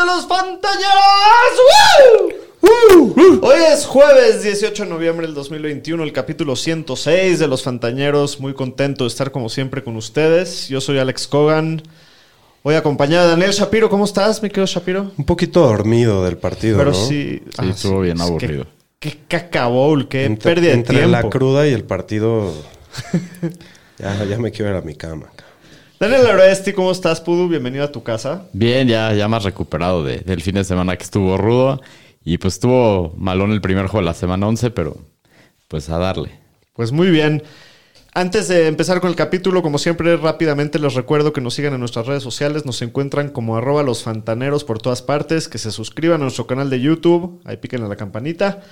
De los Fantañeros. ¡Woo! Hoy es jueves 18 de noviembre del 2021, el capítulo 106 de los Fantañeros. Muy contento de estar como siempre con ustedes. Yo soy Alex Cogan. Hoy acompañado de Daniel Shapiro. ¿Cómo estás, mi querido Shapiro? Un poquito dormido del partido, Pero ¿no? sí. Sí, ah, estuvo bien aburrido. Qué, qué caca bowl, qué Entre, pérdida de entre tiempo. la cruda y el partido, ya, ya me quiero ir a mi cama. Daniel Aresti, ¿cómo estás, Pudu? Bienvenido a tu casa. Bien, ya, ya más recuperado de- del fin de semana que estuvo rudo. Y pues estuvo malón el primer juego de la semana 11, pero pues a darle. Pues muy bien. Antes de empezar con el capítulo, como siempre, rápidamente les recuerdo que nos sigan en nuestras redes sociales. Nos encuentran como arroba los fantaneros por todas partes. Que se suscriban a nuestro canal de YouTube. Ahí piquen a la campanita.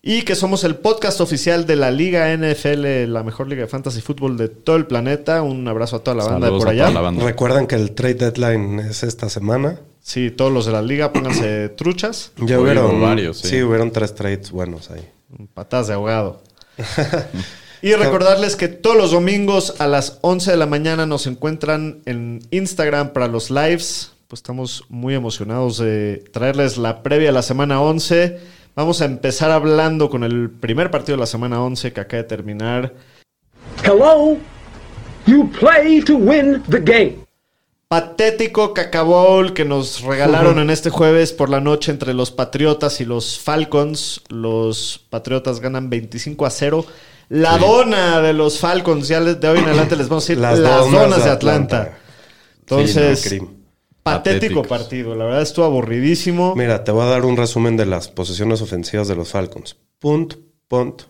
Y que somos el podcast oficial de la Liga NFL, la mejor liga de fantasy fútbol de todo el planeta. Un abrazo a toda la banda Saludos de por a toda allá. la banda. Recuerdan que el trade deadline es esta semana. Sí, todos los de la liga, pónganse truchas. Ya hubieron hubo varios, sí. sí. hubieron tres trades buenos ahí. Patas de ahogado. y recordarles que todos los domingos a las 11 de la mañana nos encuentran en Instagram para los lives. Pues estamos muy emocionados de traerles la previa a la semana 11. Vamos a empezar hablando con el primer partido de la semana 11 que acaba de terminar. Hello? You play to win the game. Patético cacabowl que nos regalaron en este jueves por la noche entre los Patriotas y los Falcons. Los Patriotas ganan 25 a 0. La dona de los Falcons, ya de hoy en adelante les vamos a decir las, donas, de Atlanta. Entonces, Sí, no, Cream. Patético Patéticos. partido. La verdad estuvo aburridísimo. Mira, te voy a dar un resumen de las posiciones ofensivas de los Falcons. Punt, punt,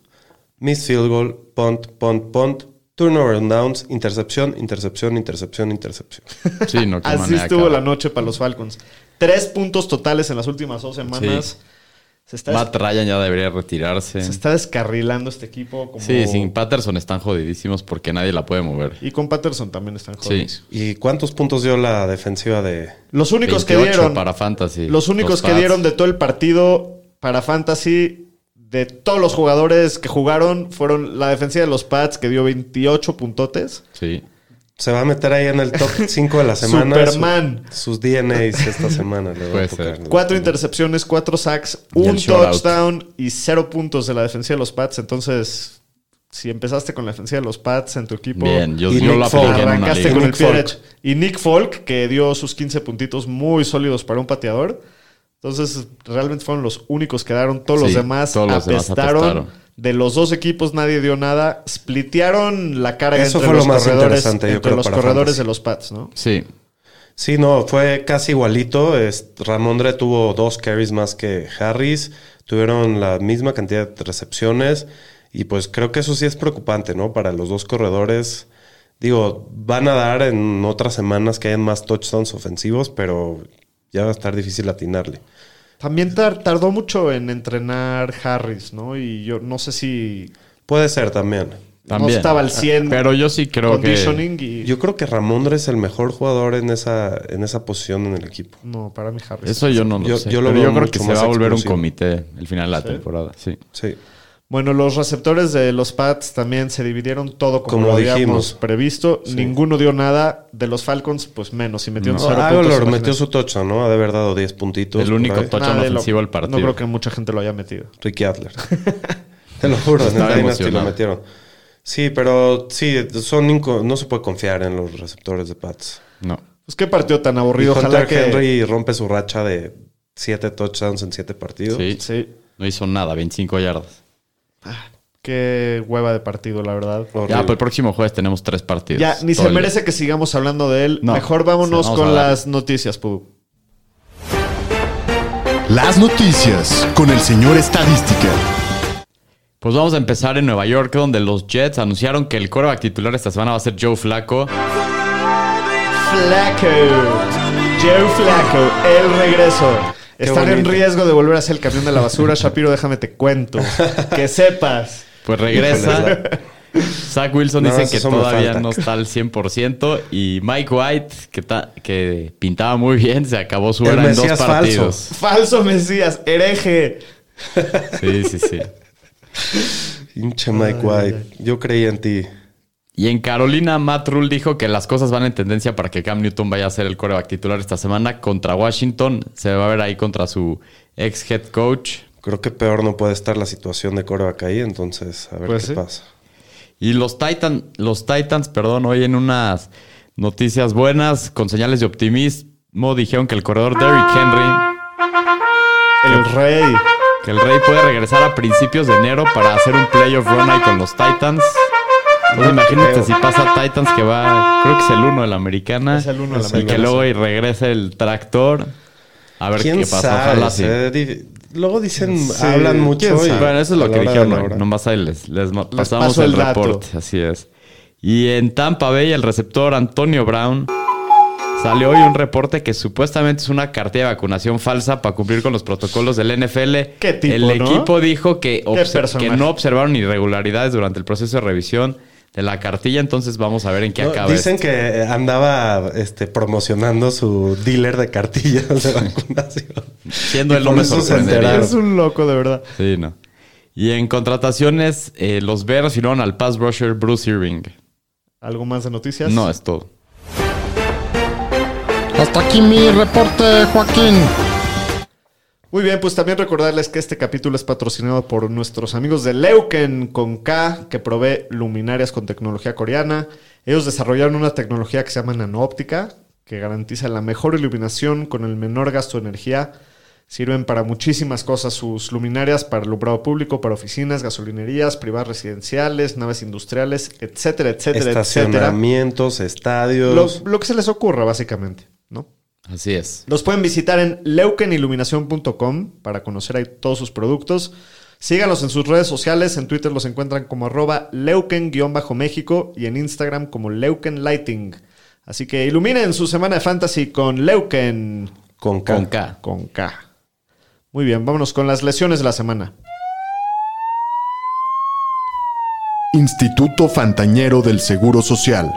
miss field goal, punt, punt, punt, turnover and downs, intercepción, intercepción, intercepción, intercepción. Sí, no, qué Así estuvo la noche para los Falcons. Tres puntos totales en las últimas dos semanas. Se, está, Matt Ryan ya debería retirarse. se está descarrilando este equipo. Como... Sí, sin Patterson están jodidísimos porque nadie la puede mover. Y con Patterson también están Sí. jodidos. ¿Y cuántos puntos dio la defensiva de... Los únicos que 28 dieron. para Fantasy. Los únicos que Pats. dieron de todo el partido para Fantasy, de todos los jugadores que jugaron, fueron la defensiva de los Pats, que dio 28 puntotes. Sí. Se va a meter ahí en el top 5 de la semana. Superman. Su- sus DNAs esta semana. Le va a Puede tocar. ser. Cuatro intercepciones, cuatro sacks, Y el un touchdown y cero puntos de la defensiva de los Pats. Entonces, si empezaste con la defensiva de los Pats en tu equipo, Bien, yo, Y yo Nick en una arrancaste con el pie Folk. derecho. Y Nick Folk, que dio sus 15 puntitos muy sólidos para un pateador. Entonces, realmente fueron los únicos que daron. Todos los demás todos los demás apestaron. De los dos equipos nadie dio nada. Splitearon la carga Eso entre fue lo los más corredores, interesante, yo entre creo, los para corredores Fantasy. de los Pats, ¿no? Sí. Sí, no, fue casi igualito. Ramondre tuvo dos carries más que Harris. Tuvieron la misma cantidad de recepciones. Y pues creo que eso sí es preocupante, ¿no? Para los dos corredores. Digo, van a dar en otras semanas que hayan más touchdowns ofensivos, pero ya va a estar difícil atinarle. También tar- tardó mucho en entrenar Harris, ¿no? Y yo no sé si Puede ser también. También. no estaba al 100 Pero yo sí creo que. conditioning y... Yo creo que Ramondre es el mejor jugador en esa, en esa posición en el equipo. No, para mí Harris. Eso yo no lo Yo- sé. yo lo pero veo yo creo mucho que se va a volver un explosivo. comité el final de la temporada. Sí. Sí. Bueno, los receptores de los Pats también se dividieron todo como, Como lo habíamos dijimos. previsto. Ninguno dio nada. De los Falcons, pues menos. Y metieron cero puntos. Aguilar imagínate. metió su touchdown, ¿no? Ha de haber dado 10 puntitos. El único lo- ofensivo del partido. No creo que mucha gente lo haya metido. Ricky Adler. Te lo juro, en Dynasty lo metieron. Sí, pero sí, son inco- no se puede confiar en los receptores de Pats. No. Pues qué partido tan Y aburrido. Ojalá Hunter que... Henry rompe su racha de 7 touchdowns en 7 partidos. Sí. Sí. No hizo nada, 25 yardas. Qué hueva de partido, la verdad. Horrible. Ya, para el próximo jueves tenemos tres partidos. Ya, ni se merece que sigamos hablando de él. No. Mejor vámonos Sí, con las noticias, Pudu. Las noticias con el señor Estadística. Pues vamos a empezar en Nueva York, donde los Jets anunciaron que el coreback titular esta semana va a ser Joe Flacco. Flacco. Joe Flacco, el regreso. Están en riesgo de volver a ser el camión de la basura. Shapiro, déjame te cuento. Que sepas. Pues regresa. Zach Wilson No, dice que todavía falta. no está al 100%. Y Mike White, que, ta- que pintaba muy bien, se acabó su era en dos partidos. Falso Mesías, hereje. Sí, sí, sí. Hinche Mike White. Yo creí en ti. Y en Carolina, Matt Rule dijo que las cosas van en tendencia para que Cam Newton vaya a ser el coreback titular esta semana contra Washington. Se va a ver ahí contra su ex head coach. Creo que peor no puede estar la situación de coreback ahí, entonces a ver Pues qué sí. pasa. Y los, Titan, los Titans, perdón, hoy en unas noticias buenas, con señales de optimismo, dijeron que el corredor Derrick Henry, El rey. que el Rey puede regresar a principios de enero para hacer un playoff run ahí con los Titans. Entonces imagínate si pasa Titans que va, creo que es el uno de la americana. Es el uno de la Y que americana, luego y regrese el tractor. A ver ¿Quién qué pasa. Ojalá sí. Luego dicen, Sí, hablan mucho. y. Bueno, eso es lo que dijeron. Nomás ahí les, les ma- pasamos el, el reporte. Así es. Y en Tampa Bay, el receptor Antonio Brown salió hoy un reporte que supuestamente es una cartilla de vacunación falsa para cumplir con los protocolos del NFL. ¿Qué tipo, el no? equipo dijo que, que no observaron irregularidades durante el proceso de revisión de la cartilla. Entonces vamos a ver en qué No, acaba. dicen esto. que andaba este, promocionando su dealer de cartillas de vacunación. Siendo y él no por me eso se sorprendería. enteraron. Es un loco, de verdad. Sí, no. Y en contrataciones, eh, los Bears firmaron al pass rusher Bruce Irving. ¿Algo más de noticias? No, es todo. Hasta aquí mi reporte, Joaquín. Muy bien, pues también recordarles que este capítulo es patrocinado por nuestros amigos de Leuken con K, que provee luminarias con tecnología coreana. Ellos desarrollaron una tecnología que se llama nanoóptica, que garantiza la mejor iluminación con el menor gasto de energía. Sirven para muchísimas cosas sus luminarias, para alumbrado público, para oficinas, gasolinerías, privadas residenciales, naves industriales, etcétera, etcétera, etcétera. Estacionamientos, estadios. Lo, lo que se les ocurra, básicamente. Así es. Los pueden visitar en leukeniluminación.com para conocer ahí todos sus productos. Síganos en sus redes sociales. En Twitter los encuentran como arroba leuken-méxico y en Instagram como leukenlighting. Así que iluminen su semana de fantasy con Leuken con K. Con K. con K. Muy bien, vámonos con las lesiones de la semana. Instituto Fantañero del Seguro Social.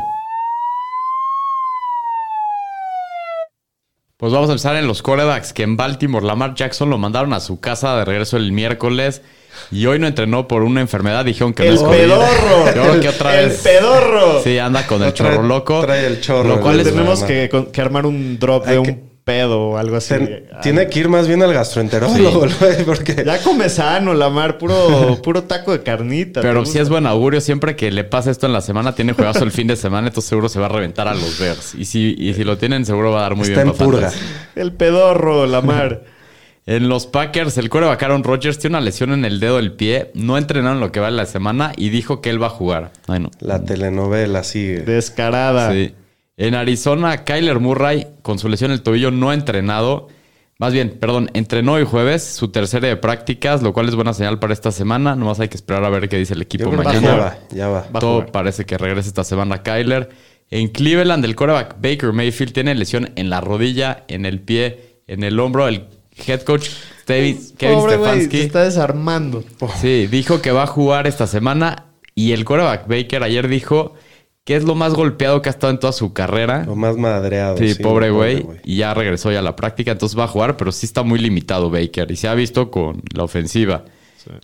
Pues vamos a empezar en los quarterbacks, que en Baltimore Lamar Jackson lo mandaron a su casa de regreso el miércoles y hoy no entrenó por una enfermedad. Dijeron que no ¡El es COVID. pedorro! Yo creo que otra ¡El vez. pedorro! Sí, anda con el Trae- chorro loco. trae el chorro, Lo cual el es Tenemos no, no. que, con- que armar un drop de un pedo o algo así. Ten- tiene que ir más bien al gastroenterólogo, güey, porque Ya come sano, Lamar, puro, puro taco de carnita. Pero ¿te si es buen augurio, siempre que le pase esto en la semana, tiene juegazo el fin de semana, entonces seguro se va a reventar a los Bears. Y si, y si lo tienen, seguro va a dar muy está bien en para purga. El pedorro, Lamar. En los Packers, el quarterback Aaron Rodgers tiene una lesión en el dedo del pie. No entrenaron lo que va de la semana y dijo que él va a jugar. Ay, no. La telenovela sigue. Descarada. Sí. En Arizona, Kyler Murray, con su lesión en el tobillo, no ha entrenado. Más bien, perdón, entrenó hoy jueves, su tercera de prácticas, lo cual es buena señal para esta semana. Nomás hay que esperar a ver qué dice el equipo mañana. ya va, ya va. Todo parece que regresa esta semana Kyler. En Cleveland, el quarterback Baker Mayfield tiene lesión en la rodilla, en el pie, en el hombro. El head coach Kevin, Kevin Pobre güey, Stefanski se está desarmando. sí, dijo que va a jugar esta semana. Y el quarterback Baker ayer dijo que es lo más golpeado que ha estado en toda su carrera. Lo más madreado. Sí, pobre güey. Y ya regresó ya a la práctica, entonces va a jugar, pero sí está muy limitado Baker. Y se ha visto con la ofensiva.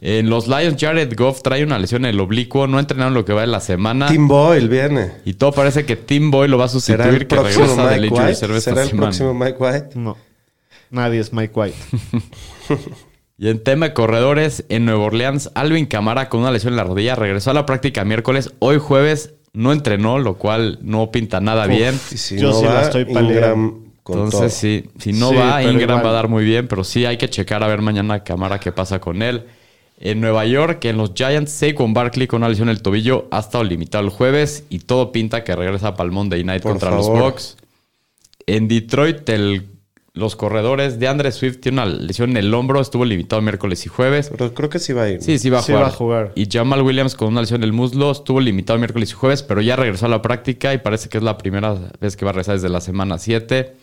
En los Lions, Jared Goff trae una lesión en el oblicuo. No entrenaron lo que va de la semana. Tim Boyle viene. Y todo parece que Tim Boy lo va a ¿Será sustituir, el que próximo regresa del Mike injury White? reserve esta ¿Será el semana. próximo Mike White? No. Nadie es Mike White. Y en tema de corredores, en Nueva Orleans, Alvin Camara con una lesión en la rodilla regresó a la práctica miércoles. Hoy jueves no entrenó, lo cual no pinta nada bien. Si Yo no sí la va, estoy paliando. Ingram con Entonces, todo. sí, si no Sí, va, Ingram igual. va a dar muy bien, pero sí hay que checar a ver mañana Camara qué pasa con él. En Nueva York, en los Giants, Saquon Barkley con una lesión en el tobillo ha estado limitado el jueves y todo pinta que regresa para el Monday Night Por contra favor. los Bucks. En Detroit, el los corredores, de Andre Swift tiene una lesión en el hombro, estuvo limitado miércoles y jueves. Pero creo que sí va a ir. Sí, sí va a Sí jugar. va a jugar. Y Jamal Williams con una lesión en el muslo estuvo limitado miércoles y jueves, pero ya regresó a la práctica y parece que es la primera vez que va a regresar desde la semana 7.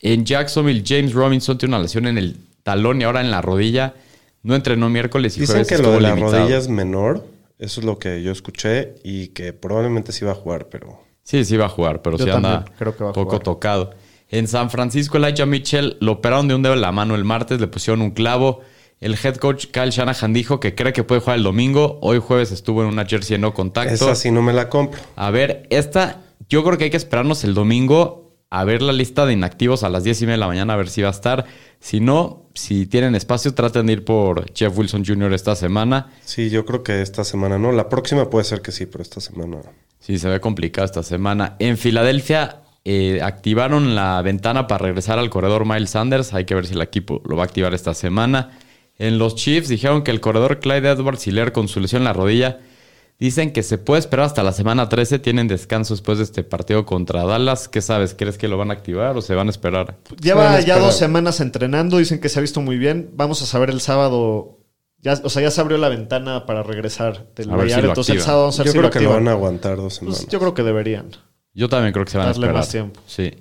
En Jacksonville, James Robinson tiene una lesión en el talón y ahora en la rodilla. No entrenó miércoles y Dicen jueves. que lo de la limitado. rodilla es menor. Eso es lo que yo escuché. Y que probablemente sí va a jugar, pero. Sí, sí va a jugar, pero Yo sí anda creo que va a poco jugar. tocado. En San Francisco, Elijah Mitchell lo operaron de un dedo en la mano el martes, le pusieron un clavo. El head coach Kyle Shanahan dijo que cree que puede jugar el domingo. Hoy jueves estuvo en una jersey de no contacto. Esa sí no me la compro. A ver, esta, yo creo que hay que esperarnos el domingo a ver la lista de inactivos a las 10 y media de la mañana, a ver si va a estar. Si no, si tienen espacio, traten de ir por Jeff Wilson Jr. esta semana. Sí, yo creo que esta semana no. La próxima puede ser que sí, pero esta semana. Sí, se ve complicado esta semana. En Filadelfia eh, activaron la ventana para regresar al corredor Miles Sanders. Hay que ver si el equipo lo va a activar esta semana. En los Chiefs dijeron que el corredor Clyde Edwards Hiller con su lesión en la rodilla dicen que se puede esperar hasta la semana 13. Tienen descanso después de este partido contra Dallas. ¿Qué sabes? ¿Crees que lo van a activar o se van a esperar? Lleva ya dos semanas entrenando, dicen que se ha visto muy bien. Vamos a saber el sábado. Ya, o sea, ya se abrió la ventana para regresar del si lo entonces el sábado vamos a ver Yo si creo lo que lo van a aguantar dos Pues semanas. yo creo que deberían. Yo también creo que se van Darle a esperar. más tiempo. Sí.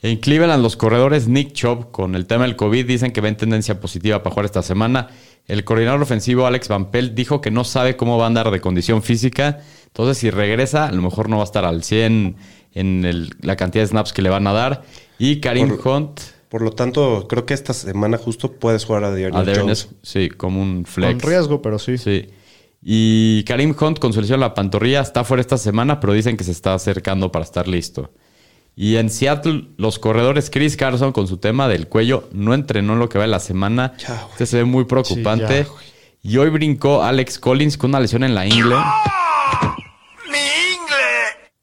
En Cleveland, los corredores Nick Chubb, con el tema del COVID, dicen que ven tendencia positiva para jugar esta semana. El coordinador ofensivo Alex Van Pelt dijo que no sabe cómo va a andar de condición física. Entonces, si regresa, a lo mejor no va a estar al 100 en el- la cantidad de snaps que le van a dar. Y Karim Por- Hunt, Por lo tanto, creo que esta semana justo puedes jugar a Darren Jones. es- sí, como un flex. Con riesgo, pero sí. Sí. Y Karim Hunt con su lesión en la pantorrilla está fuera esta semana, pero dicen que se está acercando para estar listo. Y en Seattle, los corredores Chris Carson con su tema del cuello no entrenó en lo que va de la semana. Ya, este se ve muy preocupante. Sí, ya, güey. y hoy brincó Alex Collins con una lesión en la ingle.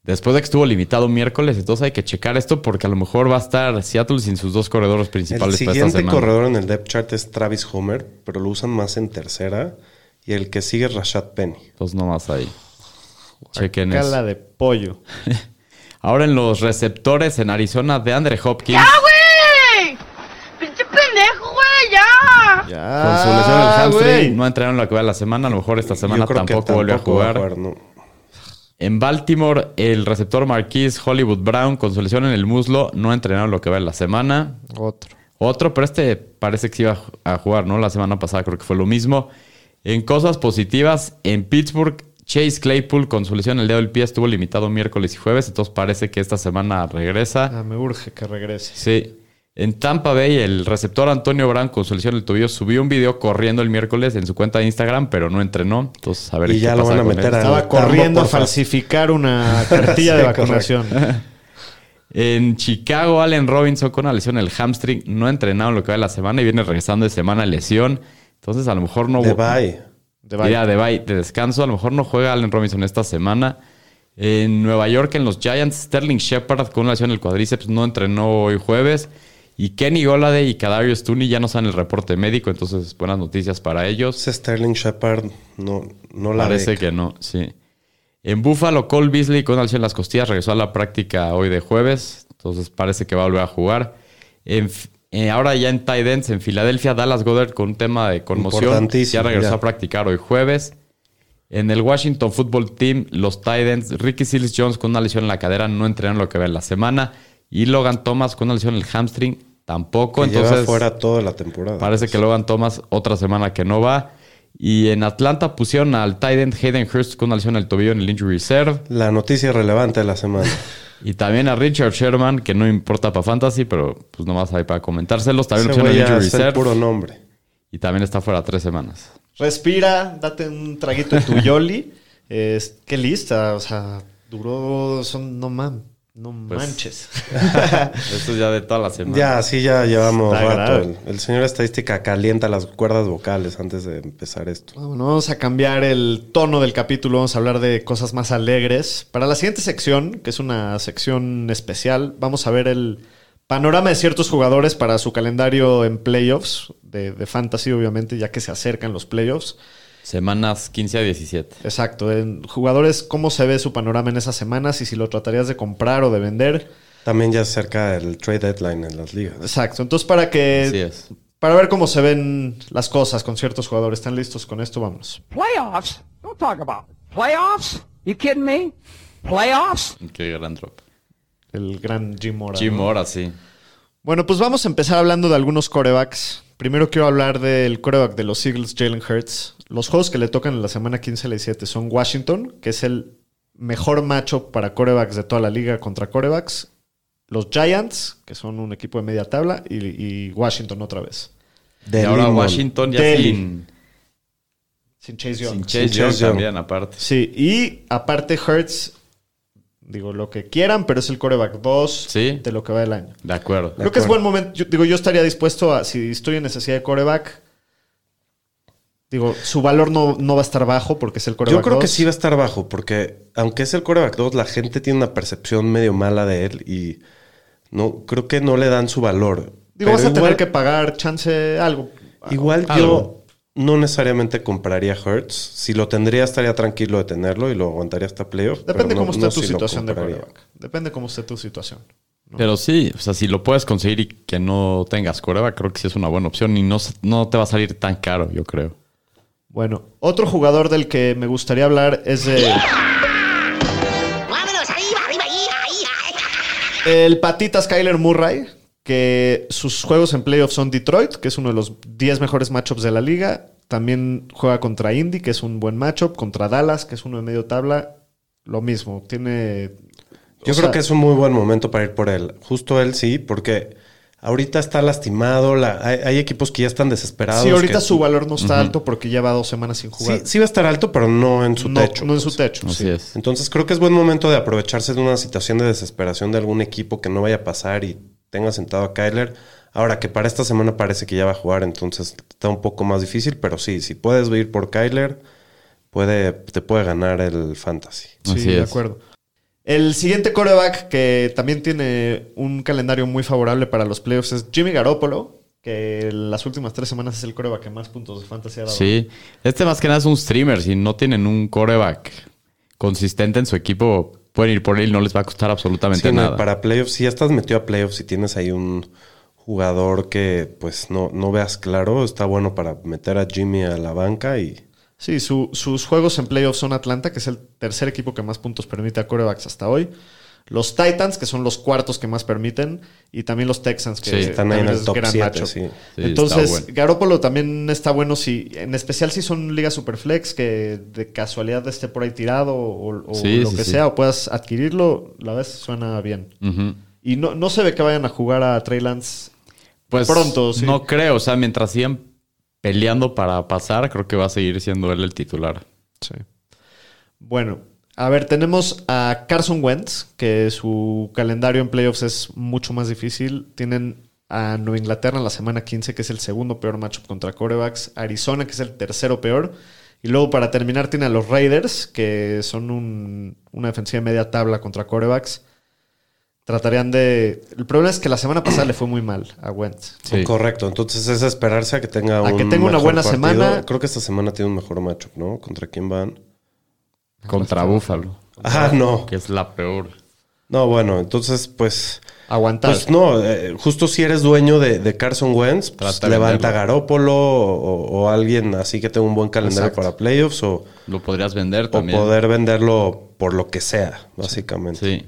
Después de que estuvo limitado miércoles, entonces hay que checar esto porque a lo mejor va a estar Seattle sin sus dos corredores El principales para esta siguiente semana. corredor en el depth chart es Travis Homer, pero lo usan más en tercera. Y el que sigue es Rashad Penny. Entonces nomás ahí. Chequen eso. Cala de pollo. Ahora en los receptores en Arizona de Andre Hopkins. güey! ¡Pinche pendejo, güey! ¡Ya! Ya. Con su lesión en el hamstring, güey. no entrenaron lo que va la semana. A lo mejor esta semana que tampoco, vuelve a tampoco va jugar. no. En Baltimore, el receptor Marquise Hollywood Brown con su lesión en el muslo no entrenaron lo que va de la semana. Otro. Otro, pero este parece que sí iba a jugar, ¿no? La semana pasada creo que fue lo mismo. En cosas positivas, en Pittsburgh, Chase Claypool con su lesión en el dedo del pie estuvo limitado miércoles y jueves, entonces parece que esta semana regresa. Ah, me urge que regrese. Sí. En Tampa Bay, el receptor Antonio Brown con su lesión en el tobillo subió un video corriendo el miércoles en su cuenta de Instagram, pero no entrenó. Entonces, a ver Y qué ya lo van a meter a- Estaba corriendo a falsificar una cartilla de vacunación. En Chicago, Allen Robinson con una lesión en el hamstring no ha entrenado en lo que va de la semana y viene regresando de semana lesión. Entonces, a lo mejor no. De bye. De bye. De bye, de descanso. A lo mejor no juega Allen Robinson esta semana. En Nueva York, en los Giants, Sterling Shepard con una lesión en el cuadríceps no entrenó hoy jueves. Y Kenny Goladay y Kadarius Tooney ya no están en el reporte médico, entonces buenas noticias para ellos. Ese Sterling Shepard no, no la Parece que no, sí. En Buffalo, Cole Beasley con una lesión en las costillas regresó a la práctica hoy de jueves, entonces parece que va a volver a jugar. En eh, ahora ya en tight ends, en Filadelfia, Dallas Goddard con un tema de conmoción. Ya regresó ya. a practicar hoy jueves. En el Washington Football Team, los tight ends, Ricky Seals Jones con una lesión en la cadera no entrenaron lo que ve en la semana. Y Logan Thomas con una lesión en el hamstring tampoco. Que lleva entonces, fuera toda la temporada. Parece que Logan Thomas otra semana que no va. Y en Atlanta pusieron al tight end Hayden Hurst con una lesión en el tobillo en el injury reserve. La noticia relevante de la semana. Y también a Richard Sherman, que no importa para fantasy, pero pues nomás hay para comentárselos. También el reserve. puro nombre. Y también está fuera tres semanas. Respira, date un traguito de tu Yoli. Es, qué lista, o sea, duró, son, no man, no Pues, manches. Esto es ya de toda la semana. Ya, sí, ya llevamos Está rato. El, el señor estadística calienta las cuerdas vocales antes de empezar esto. Bueno, vamos a cambiar el tono del capítulo, vamos a hablar de cosas más alegres. Para la siguiente sección, que es una sección especial, vamos a ver el panorama de ciertos jugadores para su calendario en playoffs, de, de fantasy obviamente, ya que se acercan los playoffs. Semanas 15 a 17. Exacto, en jugadores, cómo se ve su panorama en esas semanas y si lo tratarías de comprar o de vender. También ya se acerca el trade deadline en las ligas. Exacto. Entonces, para Así que. es. Para ver cómo se ven las cosas con ciertos jugadores. ¿Están listos con esto? Vámonos. Playoffs? Don't talk about it. Playoffs? You kidding me? Playoffs? Qué gran drop. El gran Jim Mora. Jim ¿no? Mora, sí. Bueno, pues vamos a empezar hablando de algunos corebacks. Primero quiero hablar del coreback de los Eagles, Jalen Hurts. Los juegos que le tocan en la semana 15 y la 17 son Washington, que es el mejor matchup para corebacks de toda la liga contra corebacks. Los Giants, que son un equipo de media tabla, y, y Washington otra vez. y ahora. Washington ya sin, Sin Chase Young. sin Chase Sin Young Chase Young. también, aparte. Sí, y aparte Hurts, digo lo que quieran, pero es el coreback 2 Sí. de lo que va del año. De acuerdo. Creo que es buen momento. Yo, digo, yo estaría dispuesto a, si estoy en necesidad de coreback, digo, su valor no, no va a estar bajo porque es el coreback Yo creo que 2. sí va a estar bajo, porque aunque es el coreback 2, la gente tiene una percepción medio mala de él y no creo que no le dan su valor. Digo, vas a tener que pagar chance algo. Igual Algo. yo no necesariamente compraría Hurts. Si lo tendría, estaría tranquilo de tenerlo y lo aguantaría hasta playoff. Depende pero no- cómo esté no tu si situación de coreback. Depende cómo esté tu situación. Pero sí, o sea, si lo puedes conseguir y que no tengas coreback, creo que sí es una buena opción y no, no te va a salir tan caro, yo creo. Bueno, otro jugador del que me gustaría hablar es de Vámonos, arriba, arriba, ahí, ahí, ahí. el patitas Kyler Murray, que sus juegos en playoffs son Detroit, que es uno de los 10 mejores matchups de la liga. También juega contra Indy, que es un buen matchup. Contra Dallas, que es uno de medio tabla. Lo mismo. Tiene. Yo o creo sea, que es un muy buen momento para ir por él. Justo él sí, porque ahorita está lastimado. la- hay, hay equipos que ya están desesperados. Sí, ahorita que- su valor no está alto porque lleva dos semanas sin Sí, jugar. sí va a estar alto, pero no en su no, techo. no en su pues. techo. Así sí. es. Entonces creo que es buen momento de aprovecharse de una situación de desesperación de algún equipo que no vaya a pasar y tenga sentado a Kyler. Ahora que para esta semana parece que ya va a jugar, entonces está un poco más difícil, pero sí, si puedes ir por Kyler, puede, te puede ganar el fantasy. Sí, Así de es. acuerdo. El siguiente coreback que también tiene un calendario muy favorable para los playoffs es Jimmy Garoppolo, que en las últimas tres semanas es el coreback que más puntos de fantasy ha dado. Sí, este más que nada es un streamer. Si no tienen un coreback consistente en su equipo, pueden ir por él y no les va a costar absolutamente Sí, no, y nada. para playoffs, si ya estás metido a playoffs y tienes ahí un jugador que pues no, no veas claro, está bueno para meter a Jimmy a la banca y Sí, su- sus juegos en playoffs son Atlanta, que es el tercer equipo que más puntos permite a corebacks hasta hoy. Los Titans, que son los cuartos que más permiten. Y también los Texans, que Sí, están ahí en también el es top gran 7, matchup. sí. Sí, Entonces, bueno. Garoppolo también está bueno si, en especial si son ligas superflex, que de casualidad esté por ahí tirado o, o Sí, lo sí, que sí. sea, o puedas adquirirlo, la vez suena bien. Y no, no se ve que vayan a jugar a Trey Lance Pues Pronto, sí. no creo. O sea, mientras sigan peleando para pasar, creo que va a seguir siendo él el titular. Sí. Bueno, a ver, tenemos a Carson Wentz, que su calendario en playoffs es mucho más difícil. Tienen a Nueva Inglaterra en la semana 15, que es el segundo peor matchup contra corebacks. Arizona, que es el tercero peor. Y luego, para terminar, tiene a los Raiders, que son un- una defensiva de media tabla contra corebacks. Tratarían de... El problema es que la semana pasada le fue muy mal a Wentz. Sí. Correcto, entonces es esperarse a que tenga A un que tenga una buena partido. semana. Creo que esta semana tiene un mejor matchup, ¿no? ¿Contra quién van? Contra Búfalo. Ah, no. Que es la peor. No, bueno, entonces pues... Aguantar. Pues no, eh, justo si eres dueño de, de Carson Wentz, pues, levanta. Garópolo o, o alguien así que tenga un buen calendario Exacto. para playoffs o, Lo podrías vender o también. poder venderlo por lo que sea, básicamente. Sí.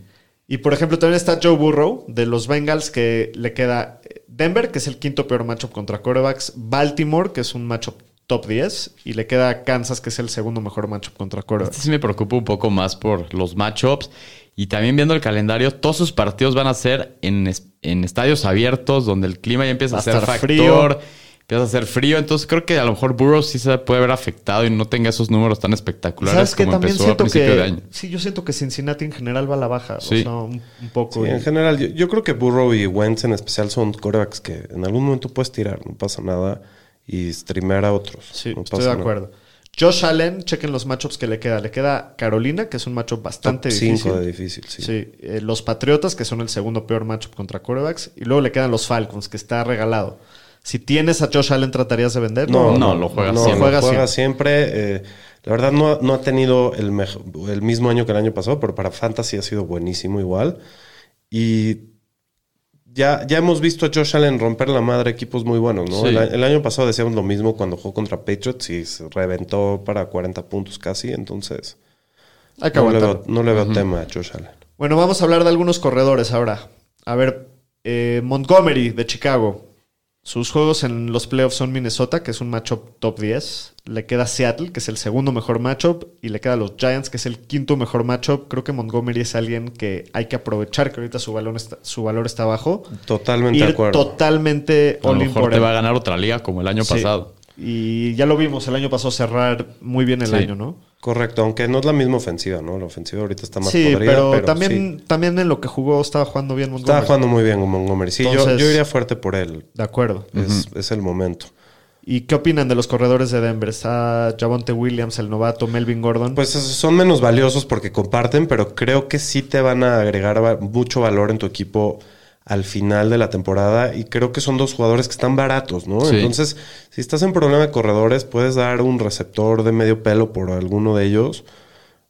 Y por ejemplo, también está Joe Burrow de los Bengals, que le queda Denver, que es el quinto peor matchup contra quarterbacks, Baltimore, que es un matchup top 10, y le queda Kansas, que es el segundo mejor matchup contra Este quarterbacks. sí me preocupa un poco más por los matchups. Y también viendo el calendario, todos sus partidos van a ser en, en estadios abiertos, donde el clima ya empieza a a ser factor. frío. Empieza a hacer frío. Entonces creo que a lo mejor Burrow sí se puede ver afectado y no tenga esos números tan espectaculares ¿Sabes como También empezó a siento principio de que... año. Sí, yo siento que Cincinnati en general va a la baja. Sí. O sea, un, un poco. Sí, y- en general, yo, yo creo que Burrow y Wentz en especial son corebacks que en algún momento puedes tirar, no pasa nada, y streamear a otros. Sí, no estoy de nada. acuerdo. Josh Allen, chequen los matchups que le queda. Le queda Carolina, que es un matchup bastante Top difícil. 5 de difícil, sí. Sí, eh, los Patriotas, que son el segundo peor matchup contra quarterbacks. Y luego le quedan los Falcons, que está regalado. Si tienes a Josh Allen, ¿tratarías de vender? No, No, no, lo juega no, siempre. lo Juega juega siempre. eh, la verdad no, no ha tenido el, el mismo año que el año pasado, pero para Fantasy ha sido buenísimo igual. Y ya, ya hemos visto a Josh Allen romper la madre equipos muy buenos, ¿no? Sí. El, año pasado decíamos lo mismo cuando jugó contra Patriots y se reventó para 40 puntos casi, entonces Hay que no le, veo, no le veo tema a Josh Allen. Bueno, vamos a hablar de algunos corredores ahora. A ver, eh, Montgomery de Chicago. Sus juegos en los playoffs son Minnesota, que es un matchup top 10. Le queda Seattle, que es el segundo mejor matchup. Y le queda los Giants, que es el quinto mejor matchup. Creo que Montgomery es alguien que hay que aprovechar, que ahorita su valor está, su valor está bajo. Totalmente de Ir acuerdo. totalmente A lo mejor por te él. va a ganar otra liga como el año Sí. pasado. Y ya lo vimos el año pasado cerrar muy bien el Sí. año, ¿no? Correcto, aunque no es la misma ofensiva, ¿no? La ofensiva ahorita está más Sí, podrida, pero, pero, también, sí. también en lo que jugó estaba jugando bien Montgomery. Estaba jugando muy bien con Montgomery. Sí, yo- Entonces- yo, iría fuerte por él. De acuerdo. Es, es el momento. ¿Y qué opinan de los corredores de Denver? Está Javonte Williams, el novato, Melvin Gordon. Pues son menos valiosos porque comparten, pero creo que sí te van a agregar mucho valor en tu equipo al final de la temporada y creo que son dos jugadores que están baratos, ¿no? Sí. Entonces, si estás en problema de corredores, puedes dar un receptor de medio pelo por alguno de ellos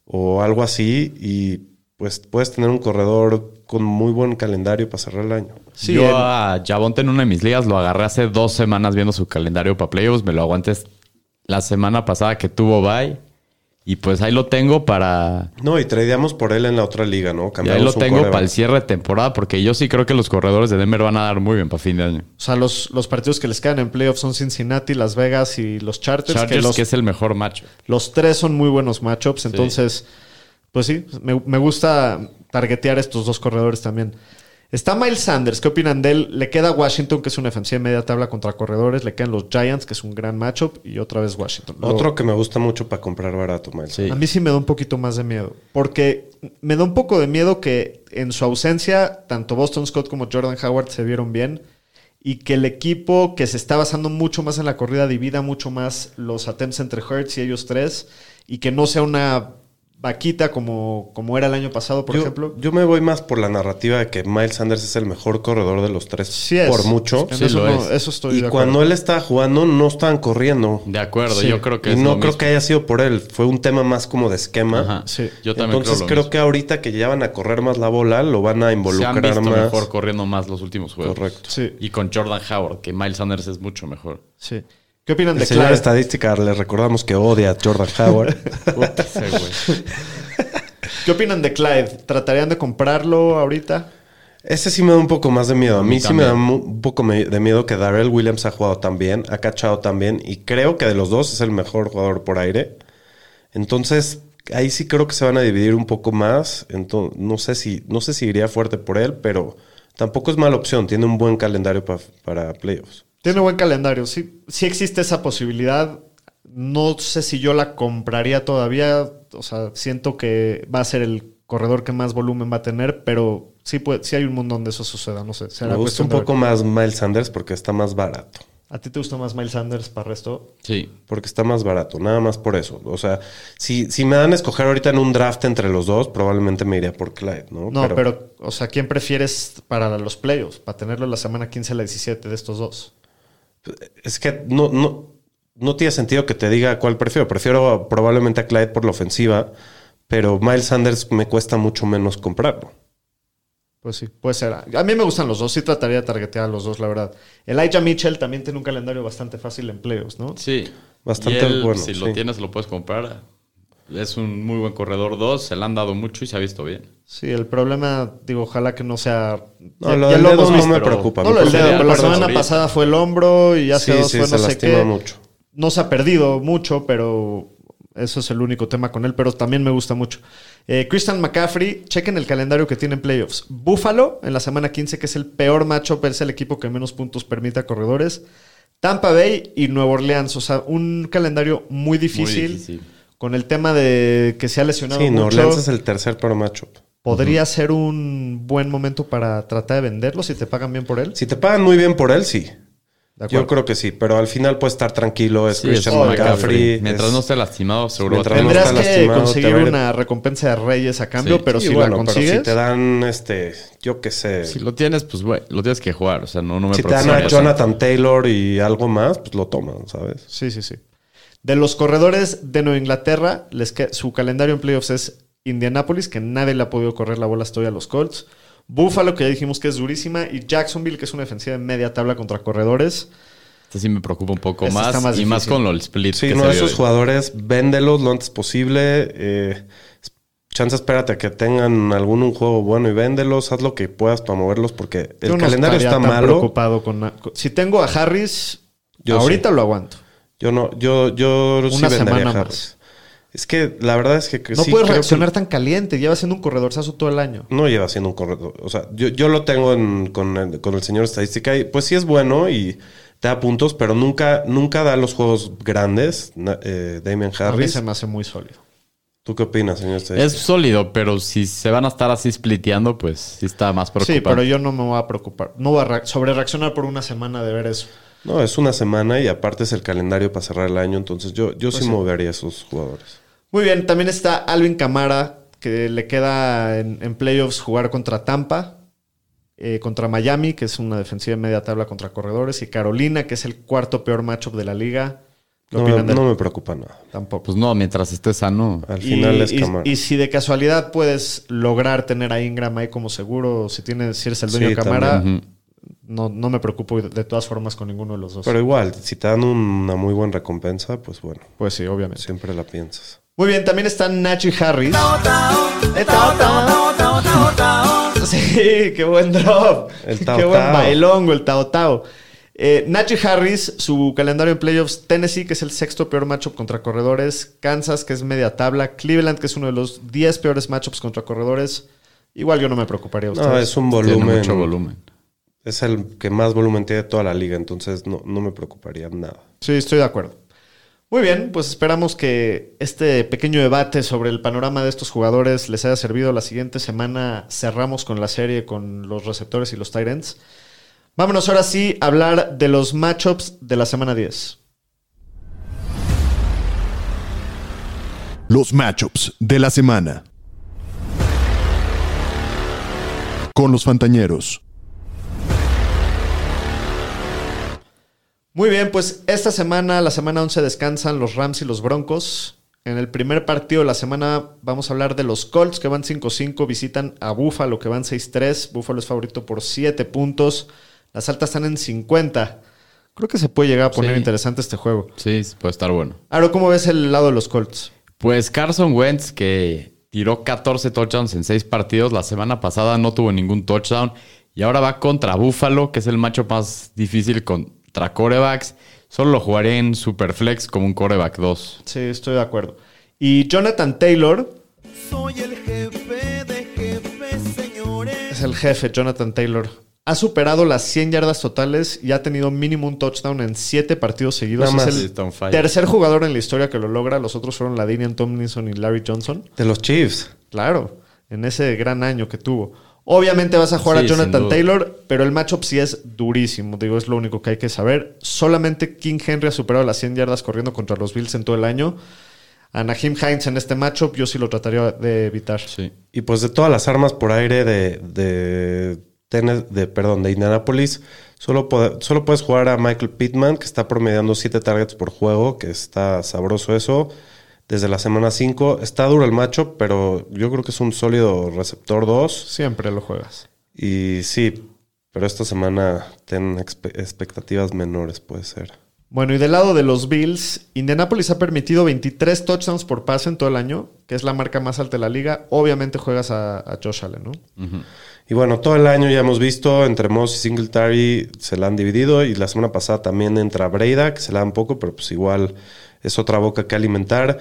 o algo así y pues puedes tener un corredor con muy buen calendario para cerrar el año. Sí, Yo a Javonte en una de mis ligas lo agarré hace dos semanas viendo su calendario para playoffs. Me lo aguanté la semana pasada que tuvo bye. Y pues ahí lo tengo para... No, y tradeamos por él en la otra liga, ¿no? Y ahí lo tengo para el cierre de temporada porque yo sí creo que los corredores de Denver van a dar muy bien para fin de año. O sea, los, los partidos que les quedan en playoffs son Cincinnati, Las Vegas y los Chargers. Chargers, que los, que es el mejor match. los tres son muy buenos matchups. Entonces, pues sí, me, me gusta targetear estos dos corredores también. Está Miles Sanders, ¿qué opinan de él? Le queda Washington, que es una ofensiva media tabla contra corredores. Le quedan los Giants, que es un gran matchup. Y otra vez Washington. Lo- Otro que me gusta mucho para comprar barato, Miles. Sí. A mí sí me da un poquito más de miedo. Porque me da un poco de miedo que en su ausencia, tanto Boston Scott como Jordan Howard se vieron bien. Y que el equipo que se está basando mucho más en la corrida divida mucho más los attempts entre Hurts y ellos tres. Y que no sea una vaquita como, como era el año pasado, por yo, ejemplo. yo me voy más por la narrativa de que Miles Sanders es el mejor corredor de los tres Sí es. por mucho. En Sí eso, lo no- es. eso estoy Y de cuando él estaba jugando, no estaban corriendo. De acuerdo, Sí. yo creo que Y es no lo creo mismo. que haya sido por él. Fue un tema más como de esquema. Ajá. Sí. Yo también Entonces creo, creo, lo mismo. que ahorita que ya van a correr más la bola, lo van a se involucrar han visto más. mejor corriendo más los últimos juegos. Correcto. Sí, Y con Jordan Howard, que Miles Sanders es mucho mejor. sí. ¿Qué opinan El de señor Clyde? estadística le recordamos que odia a Jordan Howard. Güey. ¿Qué opinan de Clyde? ¿Tratarían de comprarlo ahorita? Ese sí me da un poco más de miedo. A mí, sí me da un poco de miedo que Darrell Williams ha jugado tan bien, ha cachado tan bien y creo que de los dos es el mejor jugador por aire. Entonces, ahí sí creo que se van a dividir un poco más. Entonces, no sé si no sé si iría fuerte por él, pero tampoco es mala opción. Tiene un buen calendario pa- para playoffs. Tiene buen calendario, sí, sí existe esa posibilidad. No sé si yo la compraría todavía. O sea, siento que va a ser el corredor que más volumen va a tener, pero sí, puede, sí hay un mundo donde eso suceda. No sé. será Me gusta un poco más Miles Sanders porque está más barato. ¿A ti te gusta más Miles Sanders para resto? Sí. Porque está más barato, nada más por eso. O sea, si, si me dan a escoger ahorita en un draft entre los dos, probablemente me iría por Clyde, ¿no? No, pero, o sea, ¿quién prefieres para los playoffs? Para tenerlo la semana 15 a la 17 de estos dos. Es que no, no, no tiene sentido que te diga cuál prefiero. Prefiero probablemente a Clyde por la ofensiva, pero Miles Sanders me cuesta mucho menos comprarlo. Pues sí, puede ser. A mí me gustan los dos. Sí trataría de targetear a los dos, la verdad. Elijah Mitchell también tiene un calendario bastante fácil en playoffs, ¿no? Sí. Bastante Y él, bueno, Si sí. lo tienes, lo puedes comprar. Es un muy buen corredor 2. Se le han dado mucho y se ha visto bien. Sí, el problema, digo, ojalá que no sea. No, lo del dedo hemos no me preocupa. No, me lo dedo, la semana pasada fue el hombro y hace Sí, dos sí, fue se no sé qué. mucho. No se ha perdido mucho, pero eso es el único tema con él, pero también me gusta mucho. Eh, Christian McCaffrey, chequen el calendario que tiene en playoffs. Buffalo en la semana 15, que es el peor matchup, es el equipo que menos puntos permite a corredores. Tampa Bay y Nueva Orleans, o sea, un calendario muy difícil. difícil. Con el tema de que se ha lesionado Sí, New mucho. Orleans es el tercer peor matchup. ¿Podría ser un buen momento para tratar de venderlo si te pagan bien por él? Si te pagan muy bien por él, sí. Yo creo que sí, pero al final puedes estar tranquilo. Es Sí, Christian es McCaffrey. Mientras es- no esté lastimado, seguro va a Mientras no Tendrás está que lastimado, te conseguir va a ir- una recompensa de Reyes a cambio, Sí. pero Sí, si bueno, la pero consigues. si te dan, este, yo qué sé, Si lo tienes, pues güey, lo tienes que jugar. O sea, no, no me si te dan a Jonathan Taylor y algo más, pues lo toman, ¿sabes? Sí, sí, sí. De los corredores de Nueva Inglaterra, les que- su calendario en playoffs es Indianapolis, que nadie le ha podido correr la bola hasta hoy a los Colts. Buffalo, que ya dijimos que es durísima, y Jacksonville, que es una defensiva de media tabla contra corredores. Este sí me preocupa un poco Este más, y más con los split. Sí, que no, se esos jugadores, véndelos lo antes posible. Eh, chance, espérate a que tengan algún un juego bueno y véndelos. Haz lo que puedas para moverlos porque el Yo no calendario está tan malo. preocupado con, Si tengo a Harris, Yo ahorita lo aguanto. Yo no, yo, yo sí Una vendería semana Harris. Es que la verdad es que No sí puedes creo reaccionar que tan caliente. Lleva siendo un corredorzazo todo el año. no lleva siendo un corredor. O sea, yo, yo lo tengo en- con, el, con el señor estadística y pues sí es bueno y te da puntos, pero nunca, nunca da los juegos grandes, eh, Damian A mí Harris. se me hace muy sólido. ¿Tú qué opinas, señor Es estadística? sólido, pero si se van a estar así spliteando, pues sí está más preocupante. Sí, pero yo no me voy a preocupar. No voy a sobre reaccionar por una semana de ver eso. No, es una semana y aparte es el calendario para cerrar el año, entonces yo, yo sí sí. movería a esos jugadores. Muy bien, también está Alvin Camara, que le queda en, en playoffs jugar contra Tampa, eh, contra Miami, que es una defensiva de media tabla contra corredores, y Carolina, que es el cuarto peor matchup de la liga. ¿Qué No, me- no me preocupa nada. Tampoco. Pues no, mientras esté sano. Al Y- final es y, Camara. y si de casualidad puedes lograr tener a Ingram ahí como seguro, si tienes, si eres el dueño Sí, de Camara. No, no me preocupo de, de todas formas con ninguno de los dos. Pero igual, si te dan una muy buena recompensa, pues bueno, pues sí, obviamente. siempre la piensas. Muy bien, también está Nachi Harris. Eh, tao, tao. Sí, qué buen drop. El tao, qué buen bailongo, el Tao Tao. Eh, Nachi Harris, su calendario en playoffs, Tennessee, que es el sexto peor matchup contra corredores, Kansas, que es media tabla, Cleveland, que es uno de los 10 peores matchups contra corredores. Igual yo no me preocuparía. No, ustedes. es un Tiene volumen. mucho volumen. Es el que más volumen tiene de toda la liga, entonces no, no me preocuparía nada. Sí, estoy de acuerdo. Muy bien, pues esperamos que este pequeño debate sobre el panorama de estos jugadores les haya servido. La siguiente semana cerramos con la serie con los receptores y los tight ends. Vámonos ahora sí a hablar de los matchups de la semana 10. Los matchups de la semana. Con los Fantañeros. Muy bien, pues esta semana, la semana 11, descansan los Rams y los Broncos. En el primer partido de la semana vamos a hablar de los Colts que van 5-5, visitan a Buffalo que van 6-3. Buffalo es favorito por 7 puntos. Las altas están en 50. Creo que se puede llegar a poner Sí. interesante este juego. Sí, puede estar bueno. Aro, ¿cómo ves el lado de los Colts? Pues Carson Wentz, que tiró 14 touchdowns en 6 partidos, la semana pasada no tuvo ningún touchdown y ahora va contra Buffalo, que es el macho más difícil contra corebacks. Solo lo jugaré en Superflex como un coreback 2. Sí, estoy de acuerdo. Y Jonathan Taylor Soy el jefe de jefes, señores. es el jefe, Jonathan Taylor. Ha superado las 100 yardas totales y ha tenido mínimo un touchdown en 7 partidos seguidos. Nada Es más. el tercer jugador en la historia que lo logra. Los otros fueron Ladinian Tomlinson y Larry Johnson. De los Chiefs. Claro, en ese gran año que tuvo. Obviamente vas a jugar Sí, a Jonathan. Taylor, pero el matchup sí es durísimo. Digo, es lo único que hay que saber. Solamente King Henry ha superado las 100 yardas corriendo contra los Bills en todo el año. A Naheem Hines en este matchup yo sí lo trataría de evitar. Sí. Y pues de todas las armas por aire de, de, de, perdón, de Indianapolis, solo, puede- solo puedes jugar a Michael Pittman, que está promediando 7 targets por juego, que está sabroso eso. Desde la semana 5. Está duro el macho, pero yo creo que es un sólido receptor 2. Siempre lo juegas. Y sí, pero esta semana ten expe- expectativas menores, puede ser. Bueno, y del lado de los Bills, Indianapolis ha permitido 23 touchdowns por pase en todo el año, que es la marca más alta de la liga. Obviamente juegas a, a Josh Allen, ¿no? Y bueno, todo el año ya hemos visto entre Moss y Singletary se la han dividido y la semana pasada también entra Breida, que se la dan poco, pero pues igual es otra boca que alimentar.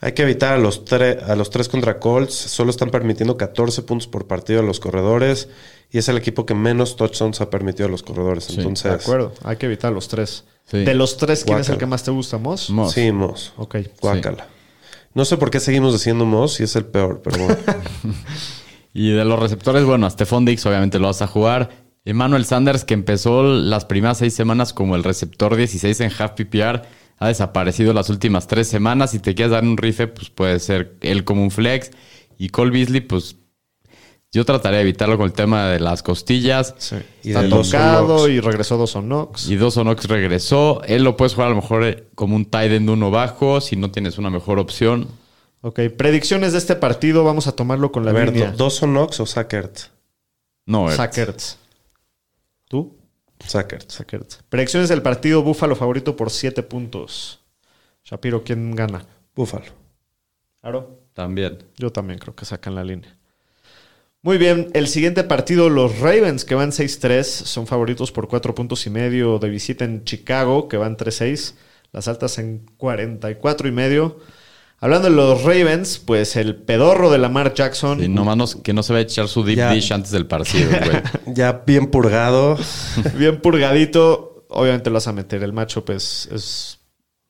Hay que evitar a los, tre- a los tres contra Colts. Solo están permitiendo 14 puntos por partido a los corredores y es el equipo que menos touchdowns ha permitido a los corredores. Entonces, De acuerdo, hay que evitar los tres. Sí. De los tres, ¿quién es el que más te gusta, Moss? Moss. Sí, Moss. Ok. Guácala. No sé por qué seguimos diciendo Moss y es el peor, pero bueno. Y de los receptores, bueno, a Stephon Dix obviamente lo vas a jugar. Emmanuel Sanders, que empezó las primeras seis semanas como el receptor 16 en half PPR, ha desaparecido las últimas tres semanas. Si te quieres dar un rife, pues puede ser él como un flex. Y Cole Beasley, pues yo trataré de evitarlo con el tema de las costillas. Sí. Y Está tocado y regresó dos Knox. Y Dawson Knox regresó. Él lo puedes jugar a lo mejor eh, como un tight end uno bajo, si no tienes una mejor opción. Ok, predicciones de este partido, vamos a tomarlo con la A ver, línea. ¿Dawson Knox o Sackert? No, Ertz. Sackerts. ¿Tú? Sackers. Sackerts. Predicciones del partido Búfalo favorito por 7 puntos. Shapiro, ¿quién gana? Búfalo. Aro. También. Yo también creo que sacan la línea. Muy bien, el siguiente partido, los Ravens, que van 6-3, son favoritos por 4 puntos y medio de visita en Chicago, que van 3-6, las altas en 44 y medio. Hablando de los Ravens, pues el pedorro de Lamar Jackson. Y nomás nos- que no se va a echar su deep Ya. dish antes del partido, güey. Ya bien purgado. Bien purgadito. Obviamente lo vas a meter. El matchup es, es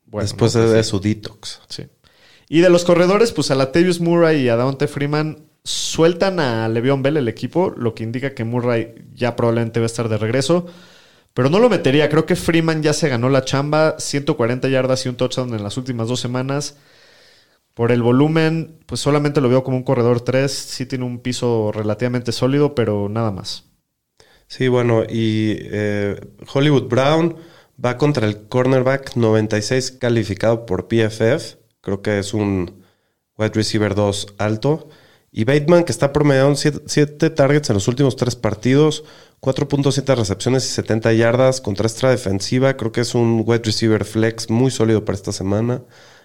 bueno. Después ¿no? de, de su detox. Sí. Y de los corredores, pues a Latavius Murray y a Dante Freeman sueltan a Le'Veon Bell el equipo, lo que indica que Murray ya probablemente va a estar de regreso. Pero no lo metería. Creo que Freeman ya se ganó la chamba. 140 yardas y un touchdown en las últimas dos semanas. Por el volumen, pues solamente lo veo como un corredor 3. Sí tiene un piso relativamente sólido, pero nada más. Sí, bueno, y eh, Hollywood Brown va contra el cornerback 96 calificado por PFF. Creo que es un wide receiver 2 alto. Y Bateman, que está promediando 7 targets en los últimos 3 partidos, 4.7 recepciones y 70 yardas contra esta defensiva. Creo que es un wide receiver flex muy sólido para esta semana.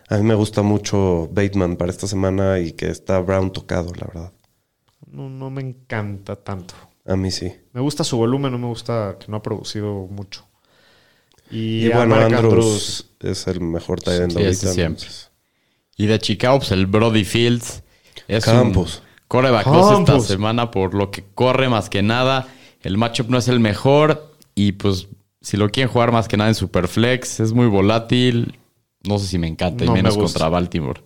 A mí me gusta mucho Bateman para esta semana y que está Brown tocado, la verdad. No, no me encanta tanto. A mí sí. Me gusta su volumen, no me gusta que no ha producido mucho. Y, Y, a bueno, Mark Andrews, es el mejor tight end Sí, ese siempre. Y de Chicago, pues el Brody Fields es Campos. un coreback esta semana por lo que corre más que nada. El matchup no es el mejor y pues si lo quieren jugar más que nada en Superflex, es muy volátil. No sé si me encanta, No y me menos contra Baltimore.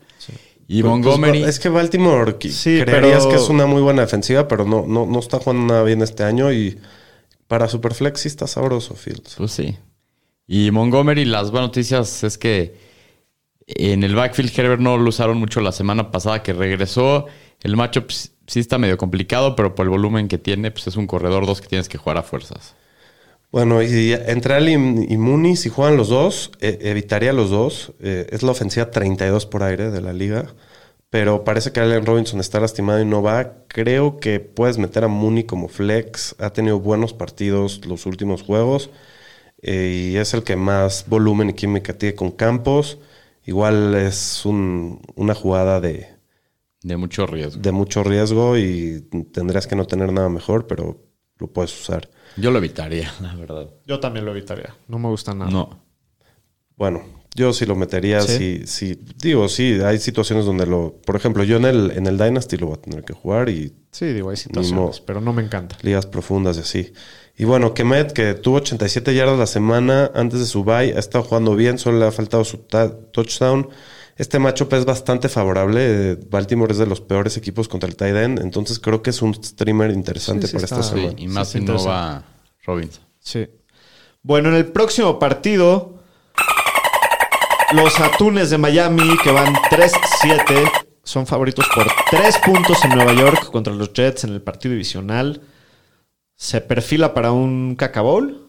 Y Pues, Montgomery, pues, es que Baltimore Sí, creerías pero- que es una muy buena defensiva, pero no, no, no está jugando nada bien este año y para Superflex sí está sabroso Fields. pues sí. Y Montgomery, las buenas noticias es que en el backfield Herbert no lo usaron mucho la semana pasada que regresó. El matchup sí sí está medio complicado, pero por el volumen que tiene, pues es un corredor 2 que tienes que jugar a fuerzas. Bueno, y entre Ali y Mooney, si juegan los dos, eh, evitaría los dos. Eh, es la ofensiva 32 por aire de la liga. Pero parece que Allen Robinson está lastimado y no va. Creo que puedes meter a Mooney como flex. Ha tenido buenos partidos los últimos juegos. eh, y es el que más volumen y química tiene con Campos. Igual es un- una jugada de, De mucho riesgo. de mucho riesgo y tendrías que no tener nada mejor, pero lo puedes usar. Yo lo evitaría, la verdad. Yo también lo evitaría. No me gusta nada. No. Bueno, yo sí lo metería, ¿Sí? sí, sí. Digo, sí, hay situaciones donde lo... Por ejemplo, yo en el, en el Dynasty lo voy a tener que jugar y Sí, digo, hay situaciones, pero no me encanta. ligas profundas y así. Y bueno, Kemet, que tuvo 87 yardas la semana antes de su bye, ha estado jugando bien, solo le ha faltado su touchdown. Este matchup es bastante favorable. Baltimore es de los peores equipos contra el tight end, entonces creo que es un streamer interesante Sí, sí para está- esta Sí, semana. y más Sí, si no va Robinson. Sí. Bueno, en el próximo partido, los Atunes de Miami, que van 3-7, son favoritos por 3 puntos en Nueva York contra los Jets en el partido divisional. ¿Se perfila para un cacabowl?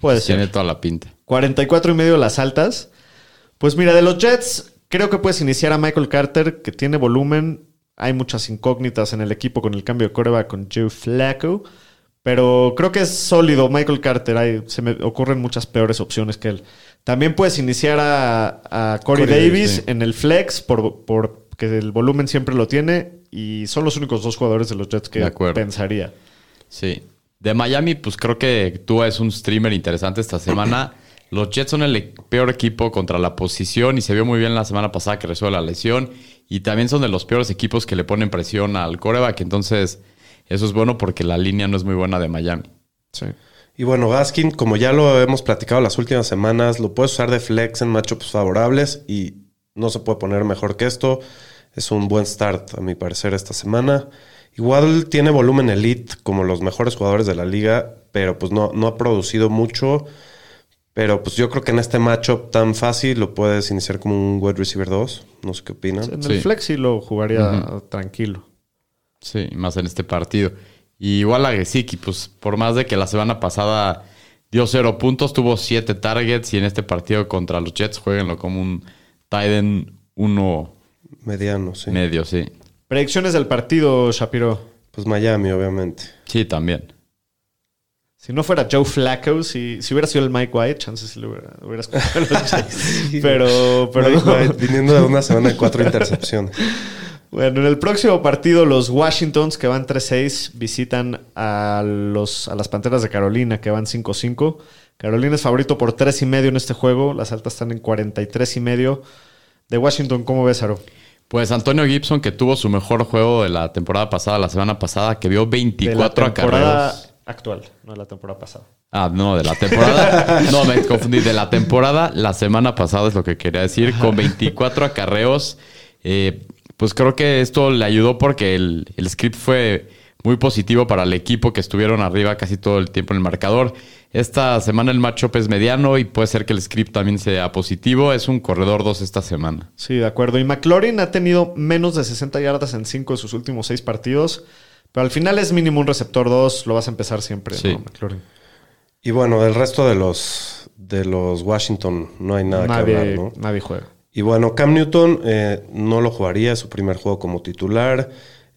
Puede ser. Tiene toda la pinta. 44 y medio las altas. Pues mira, de los Jets, creo que puedes iniciar a Michael Carter, que tiene volumen. Hay muchas incógnitas en el equipo con el cambio de coreback con Joe Flacco. Pero creo que es sólido Michael Carter. Hay- se me ocurren muchas peores opciones que él. También puedes iniciar a, a Corey, Corey Davis sí. en el flex, por, por- que el volumen siempre lo tiene. Y son los únicos dos jugadores de los Jets que pensaría. Sí. De Miami, pues creo que Tua es un streamer interesante esta semana. Los Jets son el peor equipo contra la posición y se vio muy bien la semana pasada que resuelve la lesión. Y también son de los peores equipos que le ponen presión al coreback. Entonces, eso es bueno porque la línea no es muy buena de Miami. Sí. Y bueno, Gaskin, como ya lo hemos platicado las últimas semanas, lo puedes usar de flex en matchups favorables y no se puede poner mejor que esto. Es un buen start, a mi parecer, esta semana. Igual tiene volumen elite como los mejores jugadores de la liga, pero pues no, no ha producido mucho. Pero pues yo creo que en este matchup tan fácil lo puedes iniciar como un wide receiver 2. No sé qué opinan. En el flex sí lo jugaría tranquilo. Sí, más en este partido. Y igual a Gesicki, pues por más de que la semana pasada dio cero puntos, tuvo siete targets y en este partido contra los Jets jueguenlo como un Tiden uno Mediano, sí. medio, sí. Predicciones del partido, Shapiro. Pues Miami, obviamente. Sí, también. Si no fuera Joe Flacco, si, si hubiera sido el Mike White, chances si lo hubiera, hubiera escogido los Jets. Pero, pero Mike no. White, viniendo de una semana de cuatro intercepciones. Bueno, en el próximo partido, los Washingtons, que van 3-6, visitan a, los, a las Panteras de Carolina, que van 5-5. Carolina es favorito por 3.5 en este juego. Las altas están en 43.5. De Washington, ¿cómo ves, Aro? Pues Antonio Gibson, que tuvo su mejor juego de la temporada pasada, la semana pasada, que vio De la 24 temporada acarreos. Actual, no de la temporada pasada. Ah, no, de la temporada. no, me confundí. De la temporada, la semana pasada es lo que quería decir, con 24 acarreos. Eh, pues creo que esto le ayudó porque el, el script fue muy positivo para el equipo que estuvieron arriba casi todo el tiempo en el marcador. Esta semana el matchup es mediano y puede ser que el script también sea positivo. Es un corredor 2 esta semana. Sí, de acuerdo. Y McLaurin ha tenido menos de 60 yardas en 5 de sus últimos 6 partidos. Pero al final es mínimo un receptor 2. Lo vas a empezar siempre, Sí. ¿no, McLaurin? Y bueno, del resto de los, de los Washington no hay nada que hablar, ¿no? nadie juega. Y bueno, Cam Newton eh, no lo jugaría, es su primer juego como titular.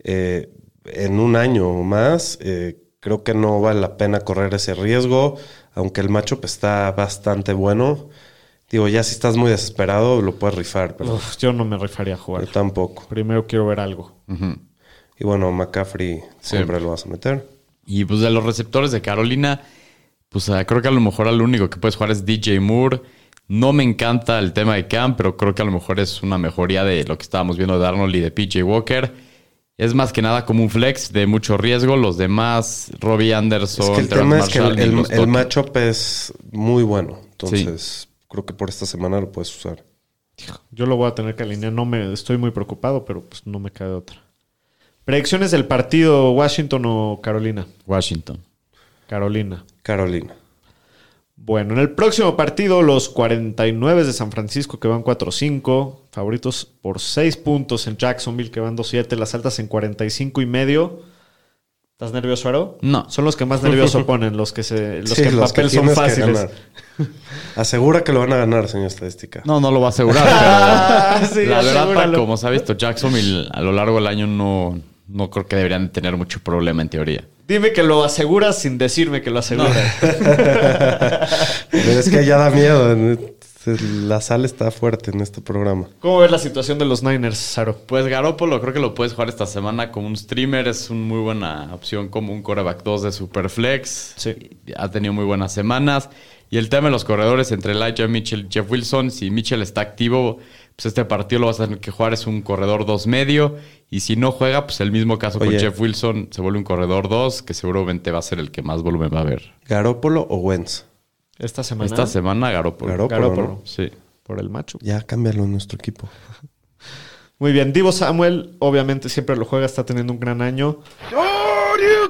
Eh, en un año o más, eh, creo que no vale la pena correr ese riesgo, aunque el matchup está bastante bueno. Digo, ya si estás muy desesperado, lo puedes rifar, pero Uf, yo no me rifaría a jugar. yo tampoco. Primero quiero ver algo. Y bueno, McCaffrey siempre lo vas a meter. Y pues de los receptores de Carolina, pues eh, creo que a lo mejor al único que puedes jugar es DJ Moore. No me encanta el tema de Cam, pero creo que a lo mejor es una mejoría de lo que estábamos viendo de Arnold y de PJ Walker. Es más que nada como un flex de mucho riesgo. Los demás, Robbie Anderson, Es que el Terrence tema es que Marshall, el, el- matchup es muy bueno. Entonces, creo que por esta semana lo puedes usar. Yo lo voy a tener que alinear. No me, estoy muy preocupado, pero pues no me cae de otra. Predicciones del partido Washington o Carolina. Washington. Carolina. Carolina. Bueno, en el próximo partido, los 49 de San Francisco que van 4-5, favoritos por 6 puntos en Jacksonville que van 2-7, las altas en 45 y medio. ¿Estás nervioso, Aro? No. Son los que más nervioso ponen, los que, se, los Sí, que en los que papel son que fáciles. Asegura que lo van a ganar, señor estadística. No, no lo va a asegurar, Ah, sí, la verdad, como se ha visto Jacksonville a lo largo del año, no, no creo que deberían tener mucho problema en teoría. Dime que lo aseguras sin decirme que lo aseguras. Pero es que ya da miedo. La sal está fuerte en este programa. ¿Cómo ves la situación de los Niners, Saro? Pues Garoppolo creo que lo puedes jugar esta semana como un streamer. Es una muy buena opción como un coreback 2 de Superflex. Sí. Ha tenido muy buenas semanas. Y el tema de los corredores entre Elijah Mitchell y Jeff Wilson. Si Mitchell está activo, pues este partido lo vas a tener que jugar. Es un corredor 2 medio. Y si no juega, pues el mismo caso Oye. con Jeff Wilson. Se vuelve un corredor 2 que seguramente va a ser el que más volumen va a haber. ¿Garópolo o Wentz? Esta semana. Esta semana Garoppolo. ¿no? Sí. Por el macho. Ya cámbialo en nuestro equipo. Muy bien, Divo Samuel, obviamente siempre lo juega, está teniendo un gran año.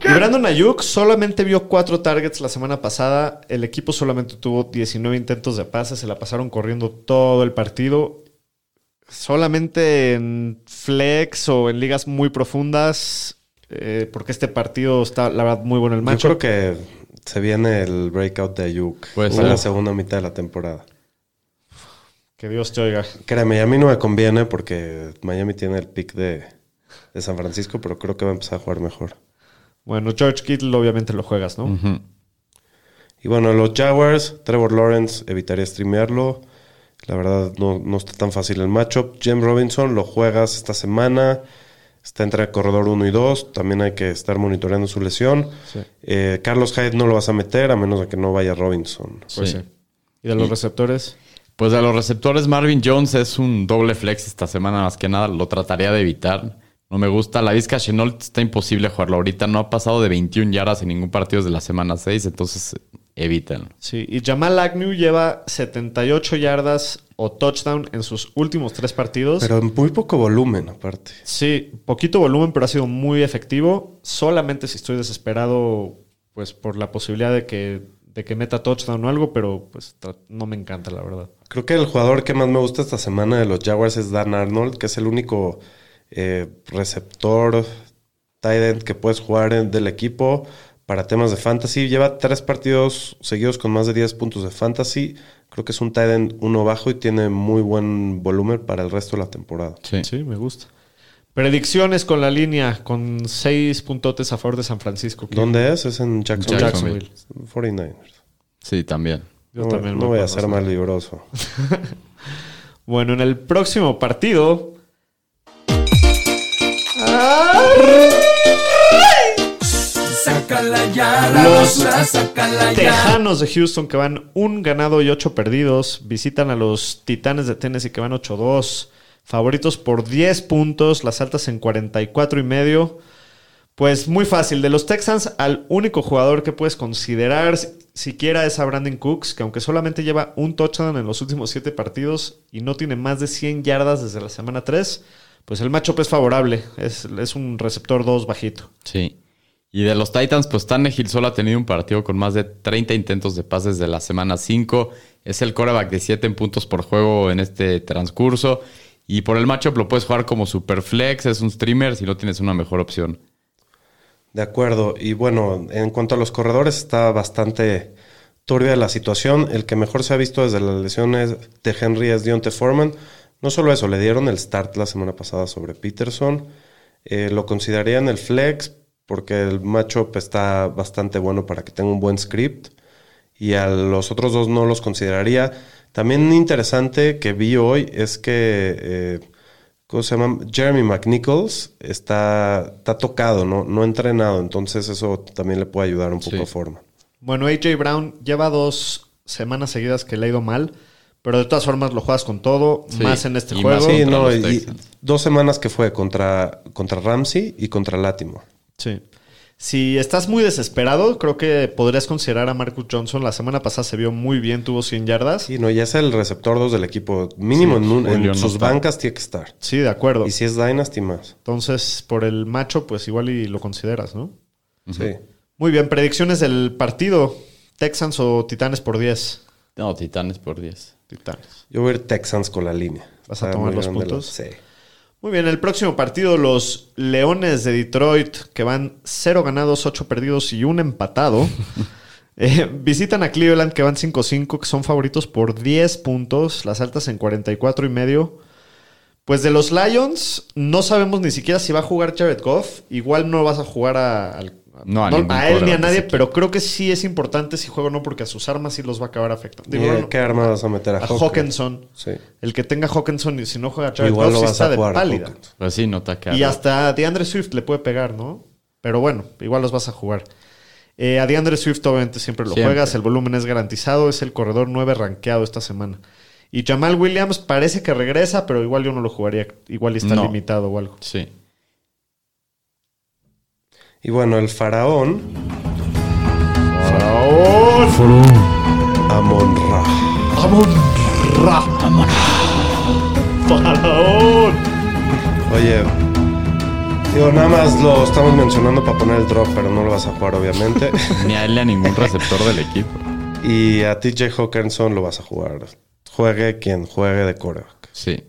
Y Brandon Ayuk solamente vio cuatro targets la semana pasada. El equipo solamente tuvo 19 intentos de pase, se la pasaron corriendo todo el partido. Solamente en flex o en ligas muy profundas, eh, porque este partido está, la verdad, muy bueno el Yo macho. creo que se viene el breakout de Ayuk en la segunda mitad de la temporada. Que Dios te oiga. Créeme, a mí no me conviene porque Miami tiene el pick de, de San Francisco, pero creo que va a empezar a jugar mejor. Bueno, George Kittle obviamente lo juegas, ¿no? Y bueno, los Jaguars, Trevor Lawrence, evitaría streamearlo. La verdad, no, no está tan fácil el matchup. James Robinson, lo juegas esta semana. Está entre el corredor 1 y 2. También hay que estar monitoreando su lesión. Sí. Eh, Carlos Hyde no lo vas a meter a menos de que no vaya Robinson. Pues Sí. sí. ¿Y de los Y- receptores? Pues de los receptores, Marvin Jones es un doble flex esta semana, más que nada. Lo trataría de evitar. No me gusta. La Vizca Chenault está imposible jugarlo ahorita. No ha pasado de 21 yardas en ningún partido desde la semana 6, entonces evítenlo. Sí, y Jamal Agnew lleva 78 yardas o touchdown en sus últimos tres partidos. Pero en muy poco volumen, aparte. sí, poquito volumen, pero ha sido muy efectivo. Solamente si estoy desesperado, pues por la posibilidad de que, de que meta touchdown o algo, pero pues no me encanta, la verdad. Creo que el jugador que más me gusta esta semana de los Jaguars es Dan Arnold, que es el único eh, receptor tight end que puedes jugar en- del equipo para temas de fantasy. Lleva tres partidos seguidos con más de 10 puntos de fantasy. Creo que es un tight end uno bajo y tiene muy buen volumen para el resto de la temporada. Sí. Sí, me gusta. Predicciones con la línea, con seis puntotes a favor de San Francisco. ¿Dónde es? Es en Jacksonville. Jacksonville. 49ers. Sí, también. Yo no, también no voy a ser más libroso. Bueno, en el próximo partido. Sácala ya, la Los basura, sácala ya. Tejanos de Houston que van un ganado y ocho perdidos. Visitan a los Titanes de Tennessee que van 8-2. Favoritos por 10 puntos. Las altas en 44 y medio. Pues muy fácil. De los Texans, al único jugador que puedes considerar si- siquiera es a Brandon Cooks, que aunque solamente lleva un touchdown en los últimos 7 partidos y no tiene más de 100 yardas desde la semana 3, pues el matchup es favorable. Es, es un receptor 2 bajito. Sí. Y de los Titans, pues Tannehill solo ha tenido un partido con más de 30 intentos de pases de la semana 5. Es el coreback de 7 en puntos por juego en este transcurso. Y por el matchup lo puedes jugar como super flex, es un streamer si no tienes una mejor opción. De acuerdo. Y bueno, en cuanto a los corredores, está bastante turbia la situación. El que mejor se ha visto desde las lesiones de Henry es Dionte Foreman. No solo eso, le dieron el start la semana pasada sobre Peterson. Eh, lo considerarían el flex porque el matchup está bastante bueno para que tenga un buen script. Y a los otros dos no los consideraría. También interesante que vi hoy es que... eh, ¿Cómo se llama? Jeremy McNichols está, está tocado, ¿no? no entrenado, entonces eso también le puede ayudar un poco Sí. a forma. Bueno, AJ Brown lleva dos semanas seguidas que le ha ido mal, pero de todas formas lo juegas con todo, Sí, más en este y juego. Sí, no, y dos semanas que fue contra, contra Ramsey y contra Latimore. Sí. Si estás muy desesperado, creo que podrías considerar a Marcus Johnson. La semana pasada se vio muy bien, tuvo 100 yardas. Sí, Sí, no, ya es el receptor 2 del equipo. Mínimo Sí, en, un- en Julio no sus está. bancas tiene que estar. de acuerdo. Y si es Dynasty más. Entonces, por el macho, pues igual y lo consideras, ¿no? Sí. Muy bien, predicciones del partido. Texans o Titanes por 10. No, Titanes por 10. Titanes. Yo voy a ir Texans con la línea. ¿Vas a tomar los puntos? sí. Muy bien, el próximo partido, los Leones de Detroit, que van 0 ganados, 8 perdidos y un empatado. Eh, visitan a Cleveland, que van 5-5, que son favoritos por 10 puntos, las altas en 44 y medio. Pues de los Lions, no sabemos ni siquiera si va a jugar Jared Goff. Igual no vas a jugar a, al- No, a a él ni a nadie, pero creo que sí es importante si juega o no, porque a sus armas sí los va a acabar afectando. Digo, ¿Y no, ¿Qué arma vas a meter a, a Hawkins? Hawkinson. Sí. El que tenga Hawkinson y si no juega Jared Igual Goff, lo sí vas está a de jugar a pálida. Pues sí, no te ha quedado. Y hasta DeAndre Swift le puede pegar, ¿no? Pero bueno, igual los vas a jugar. Eh, a DeAndre Swift obviamente siempre lo Siempre. juegas, el volumen es garantizado, es el corredor 9 rankeado esta semana. Y Jamal Williams parece que regresa, pero igual yo no lo jugaría, igual está No. limitado o algo. Sí. Y bueno, el faraón, Amon Ra. ¡Faraón! Oye, digo, nada más lo estamos mencionando para poner el drop, pero no lo vas a jugar, obviamente. Ni a él ni a ningún receptor del equipo. y a TJ Hawkinson lo vas a jugar. Juegue quien juegue de coreback. Sí.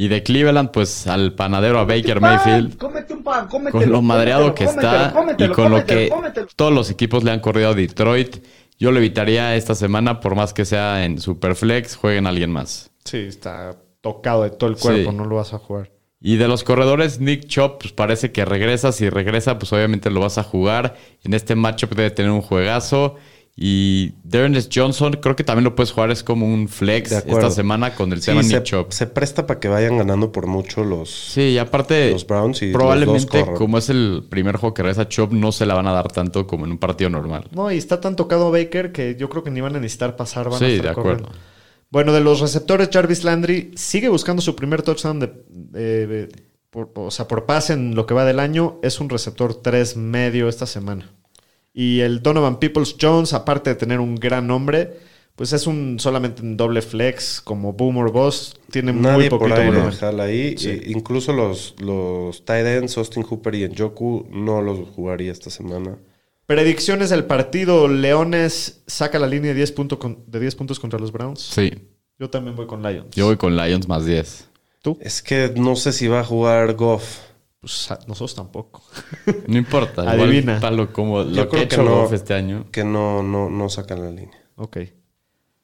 Y de Cleveland, pues al panadero a Baker Mayfield. Cómete un pan, cómetelo. Con lo madreado que está cómetelo, y con lo que cómetelo. todos los equipos le han corrido a Detroit, yo lo evitaría esta semana, por más que sea en Superflex, jueguen a alguien más. Sí, está tocado de todo el cuerpo, Sí. no lo vas a jugar. Y de los corredores, Nick Chop, pues parece que regresa. Si regresa, pues obviamente lo vas a jugar. En este matchup debe tener un juegazo. Y Dearness Johnson, creo que también lo puedes jugar. Es como un flex esta semana con el Sí, tema se, Nick se presta para que vayan ganando por mucho los... Sí, y aparte, Los Browns y los dos probablemente como es el primer juego que regresa Chop, no se la van a dar tanto como en un partido normal. No, y está tan tocado Baker que yo creo que ni van a necesitar pasar. Van a Sí, estar de acuerdo. corriendo. Bueno, de los receptores, Jarvis Landry sigue buscando su primer touchdown de, de- de- por, o sea, por pase en lo que va del año. Es un receptor 3 medio esta semana. Y el Donovan Peoples Jones, aparte de tener un gran nombre, pues es un solamente en doble flex, como Boomer Boss. Tiene muy Nadie por poquito ahí lo volumen. jala ahí. Sí. E- incluso los, los tight ends, Austin Hooper y Njoku, no los jugaría esta semana. Predicciones del partido: Leones saca la línea de 10, punto con- de 10 puntos contra los Browns. Sí, Yo también voy con Lions. yo voy con Lions más 10. Es que no sé si va a jugar Goff. Pues a- nosotros tampoco. No importa. igual Adivina. palo como lo Yo que creo que no. Este año. Que no, no, no sacan la línea. Ok.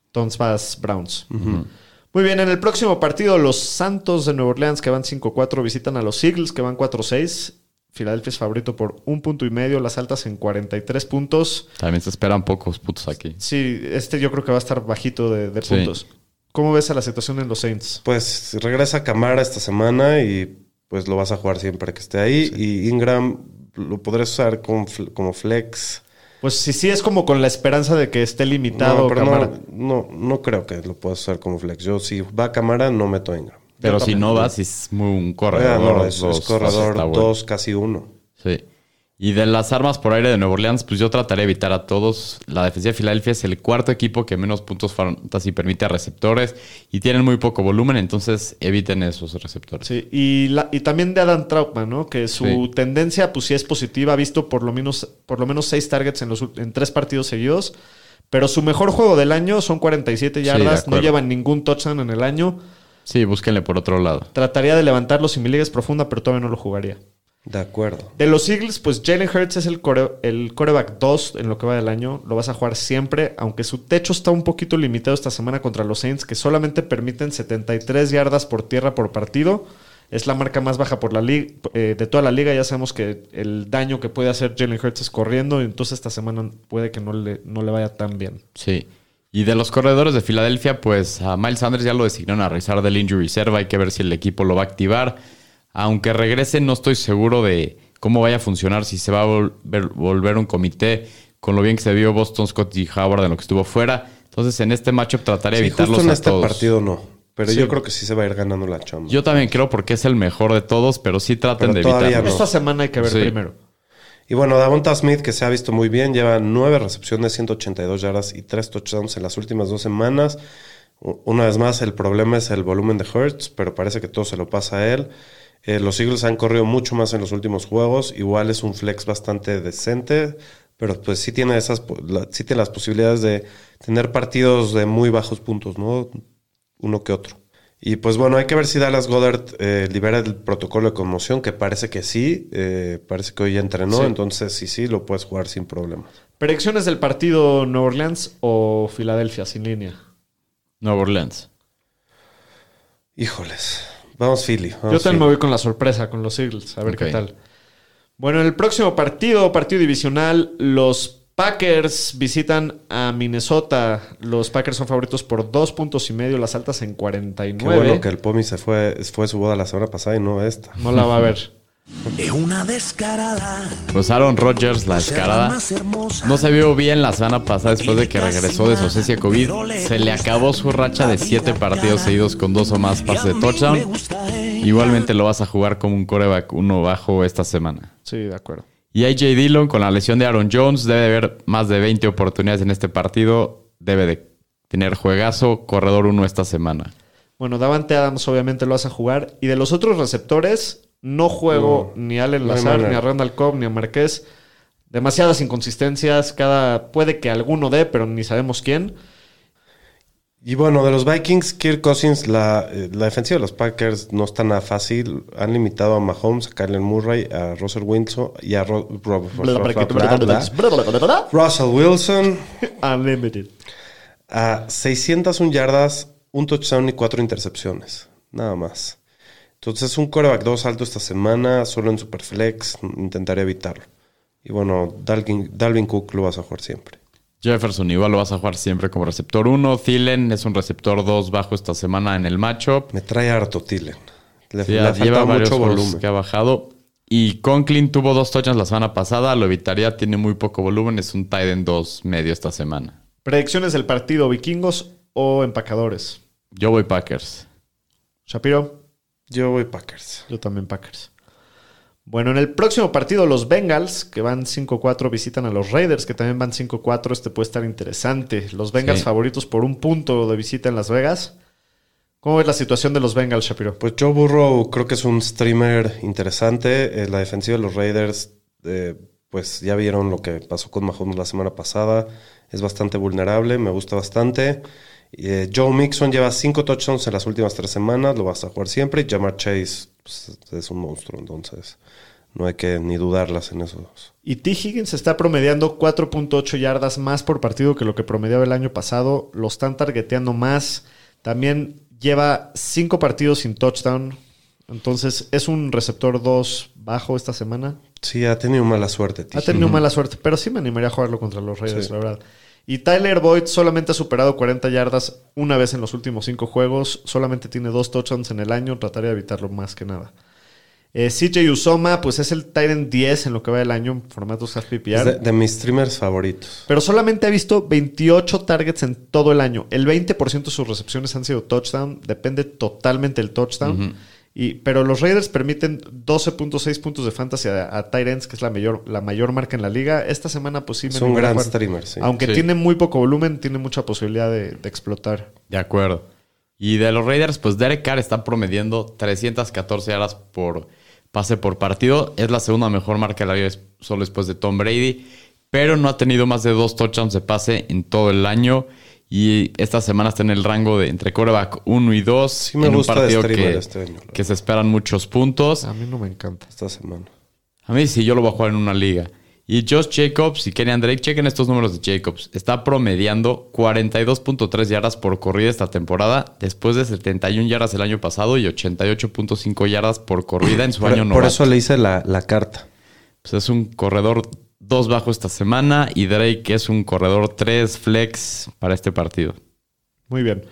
Entonces vas Browns. Muy bien, en el próximo partido, los Santos de Nueva Orleans, que van 5-4, visitan a los Eagles, que van 4-6. Filadelfia es favorito por un punto y medio, las altas en 43 puntos. También se esperan pocos puntos aquí. Sí, este yo creo que va a estar bajito de, de Sí. puntos. ¿Cómo ves a la situación en los Saints? Pues regresa Camara esta semana y pues lo vas a jugar siempre que esté ahí. Y Ingram lo podrás usar como, fl- como flex. Pues sí, sí es como con la esperanza de que esté limitado. No, pero Camara. no, no, no creo que lo puedas usar como flex. Yo si va Camara no meto a Ingram. Pero si también. no vas, es muy un Ah, corredor. no, es, es dos, corredor está bueno. 2, casi 1. Sí. Y de las armas por aire de Nueva Orleans, pues yo trataré de evitar a todos. La defensiva de Filadelfia es el cuarto equipo que menos puntos fantasy permite a receptores y tienen muy poco volumen, entonces eviten esos receptores. Sí, y, la- y también de Adam Trautman, ¿no? Que su Sí. tendencia, pues sí es positiva, ha visto por lo menos, por lo menos seis targets en, los, en tres partidos seguidos. Pero su mejor juego del año son 47 de yardas, no llevan ningún touchdown en el año. Sí, búsquenle por otro lado. Trataría de levantarlo si mi liga es profunda, pero todavía no lo jugaría. De acuerdo. De los Eagles, pues Jalen Hurts es el, core- el coreback 2 en lo que va del año. Lo vas a jugar siempre, aunque su techo está un poquito limitado esta semana contra los Saints, que solamente permiten 73 yardas por tierra por partido. Es la marca más baja por la liga, eh, de toda la liga. Ya sabemos que el daño que puede hacer Jalen Hurts es corriendo, entonces esta semana puede que no le, no le vaya tan bien. Sí. Y de los corredores de Filadelfia, pues a Miles Sanders ya lo designaron a revisar del injury reserve. Hay que ver si el equipo lo va a activar. Aunque regrese, no estoy seguro de cómo vaya a funcionar, si se va a volver, volver un comité con lo bien que se vio Boston Scott y Howard en lo que estuvo fuera. Entonces, en este matchup trataré de Sí, evitarlos justo en a este todos. partido no. Pero Sí. yo creo que sí se va a ir ganando la chamba. Yo también creo porque es el mejor de todos, pero sí traten Pero de todavía evitarlos. no. Esta semana hay que ver Sí. primero. Y bueno, Davonta Smith, que se ha visto muy bien, lleva nueve recepciones, 182 yardas y tres touchdowns en las últimas dos semanas. Una vez más, el problema es el volumen de Hurts, pero parece que todo se lo pasa a él. Eh, los Eagles han corrido mucho más en los últimos juegos. Igual es un flex bastante decente, pero pues sí tiene, esas, sí tiene las posibilidades de tener partidos de muy bajos puntos, ¿no? Uno que otro. Y pues bueno, hay que ver si Dallas Goddard eh, libera el protocolo de conmoción, que parece que sí, eh, parece que hoy ya entrenó, Sí. entonces sí, sí, lo puedes jugar sin problema. ¿Predicciones del partido Nueva Orleans o Filadelfia sin línea? Nueva Orleans. Híjoles, vamos Philly. Yo también me voy con la sorpresa, con los Eagles, a ver qué tal. Bueno, en el próximo partido, partido divisional, los Packers visitan a Minnesota. Los Packers son favoritos por dos puntos y medio, las altas en Qué 49. bueno que el Pomi se fue, fue su boda la semana pasada y no esta. No la va a ver. Es una descarada. Pues Aaron Rodgers, la escarada. más hermosa. No se vio bien la semana pasada después de que regresó de su ausencia COVID. Se le acabó su racha de siete partidos seguidos con dos o más pases de touchdown. Igualmente lo vas a jugar como un coreback uno bajo esta semana. Sí, de acuerdo. Y AJ Dillon con la lesión de Aaron Jones debe de haber más de 20 oportunidades en este partido. Debe de tener juegazo, corredor uno esta semana. Bueno, Davante Adams obviamente lo vas a jugar. Y de los otros receptores, no juego ni a Allen Lazar, ni a Randall Cobb, ni a Marqués. Demasiadas inconsistencias. Cada, puede que alguno dé, pero ni sabemos quién. Y bueno, de los Vikings, Kirk Cousins, la, eh, la defensiva de los Packers no está nada fácil. Han limitado a Mahomes, a Kyler Murray, a Russell Wilson y a Ro- Ro- Russell Wilson Unlimited. a 601 yardas, un touchdown y cuatro intercepciones. Nada más. Entonces es un coreback 2 alto esta semana, solo en Superflex, intentaré evitarlo. Y bueno, Dalvin, Dalvin Cook lo vas a jugar siempre. Jefferson igual lo vas a jugar siempre como receptor 1. Thielen es un receptor 2 bajo esta semana en el matchup. Me trae harto Thielen. Le, Sí, le lleva mucho volumen. que ha bajado. Y Conklin tuvo dos touchdowns la semana pasada. Lo evitaría, tiene muy poco volumen. Es un tight end 2 medio esta semana. Predicciones del partido: vikingos o empacadores. Yo voy Packers. Shapiro. Yo voy Packers. Yo también Packers. Bueno, en el próximo partido, los Bengals, que van 5-4, visitan a los Raiders, que también van 5-4. Este puede estar interesante. Los Bengals Sí. favoritos por un punto de visita en Las Vegas. ¿Cómo ves la situación de los Bengals, Shapiro? Pues Joe Burrow creo que es un streamer interesante. Eh, la defensiva de los Raiders, eh, pues ya vieron lo que pasó con Mahomes la semana pasada. Es bastante vulnerable, me gusta bastante. Eh, Joe Mixon lleva cinco touchdowns en las últimas tres semanas, lo vas a jugar siempre. Y Jamar Chase pues, es un monstruo, entonces no hay que ni dudarlas en esos. Y T. Higgins está promediando 4.8 yardas más por partido que lo que promediaba el año pasado. Lo están targeteando más. También lleva cinco partidos sin touchdown. Entonces es un receptor 2 bajo esta semana. Sí, ha tenido mala suerte, Ha tío. tenido mala suerte, pero sí me animaría a jugarlo contra los Raiders, Sí. la verdad. Y Tyler Boyd solamente ha superado 40 yardas una vez en los últimos cinco juegos. Solamente tiene dos touchdowns en el año. Trataría de evitarlo más que nada. Eh, CJ Usoma, pues es el Titan 10 en lo que va del año en formatos half PPR. De, de mis streamers favoritos. Pero solamente ha visto 28 targets en todo el año. El 20% de sus recepciones han sido touchdown. Depende totalmente del touchdown. Y, pero los Raiders permiten 12.6 puntos de fantasy a, a ends, que es la mayor, la mayor marca en la liga. Esta semana, pues sí, me Es un animaría a gran streamer, sí. Aunque Sí. tiene muy poco volumen, tiene mucha posibilidad de, de explotar. De acuerdo. Y de los Raiders, pues Derek Carr está promediando 314 yardas por pase por partido. Es la segunda mejor marca de la liga solo después de Tom Brady. Pero no ha tenido más de dos touchdowns de pase en todo el año. Y esta semana está en el rango de entre coreback 1 y 2. Sí me en gusta un partido que, este año, que se esperan muchos puntos. A mí no me encanta. Esta semana. A mí sí, yo lo voy a jugar en una liga. Y Josh Jacobs y Kenyan Drake, chequen estos números de Jacobs. Está promediando 42.3 yardas por corrida esta temporada, después de 71 yardas el año pasado y 88.5 yardas por corrida en su Por, año por novato. eso le hice la, la carta. Pues es un corredor 2 bajo esta semana y Drake es un corredor 3 flex para este partido. Muy bien.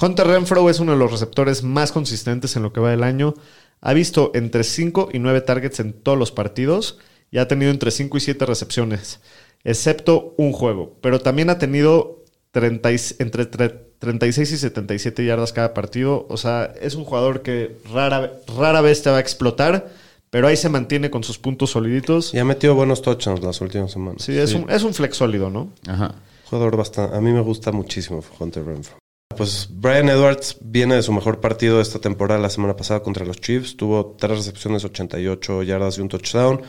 Hunter Renfro es uno de los receptores más consistentes en lo que va del año. Ha visto entre 5 y 9 targets en todos los partidos y ha tenido entre 5 y 7 recepciones, excepto un juego. Pero también ha tenido 30 y- entre tre- 36 y 77 yardas cada partido. O sea, es un jugador que rara, rara vez te va a explotar, pero ahí se mantiene con sus puntos soliditos. Y ha metido buenos touchdowns las últimas semanas. Sí, es, Un, es un flex sólido, ¿no? Ajá. Jugador bastante. A mí me gusta muchísimo Hunter Renfro. Pues Brian Edwards viene de su mejor partido de esta temporada la semana pasada contra los Chiefs. Tuvo tres recepciones, 88 yardas y un touchdown.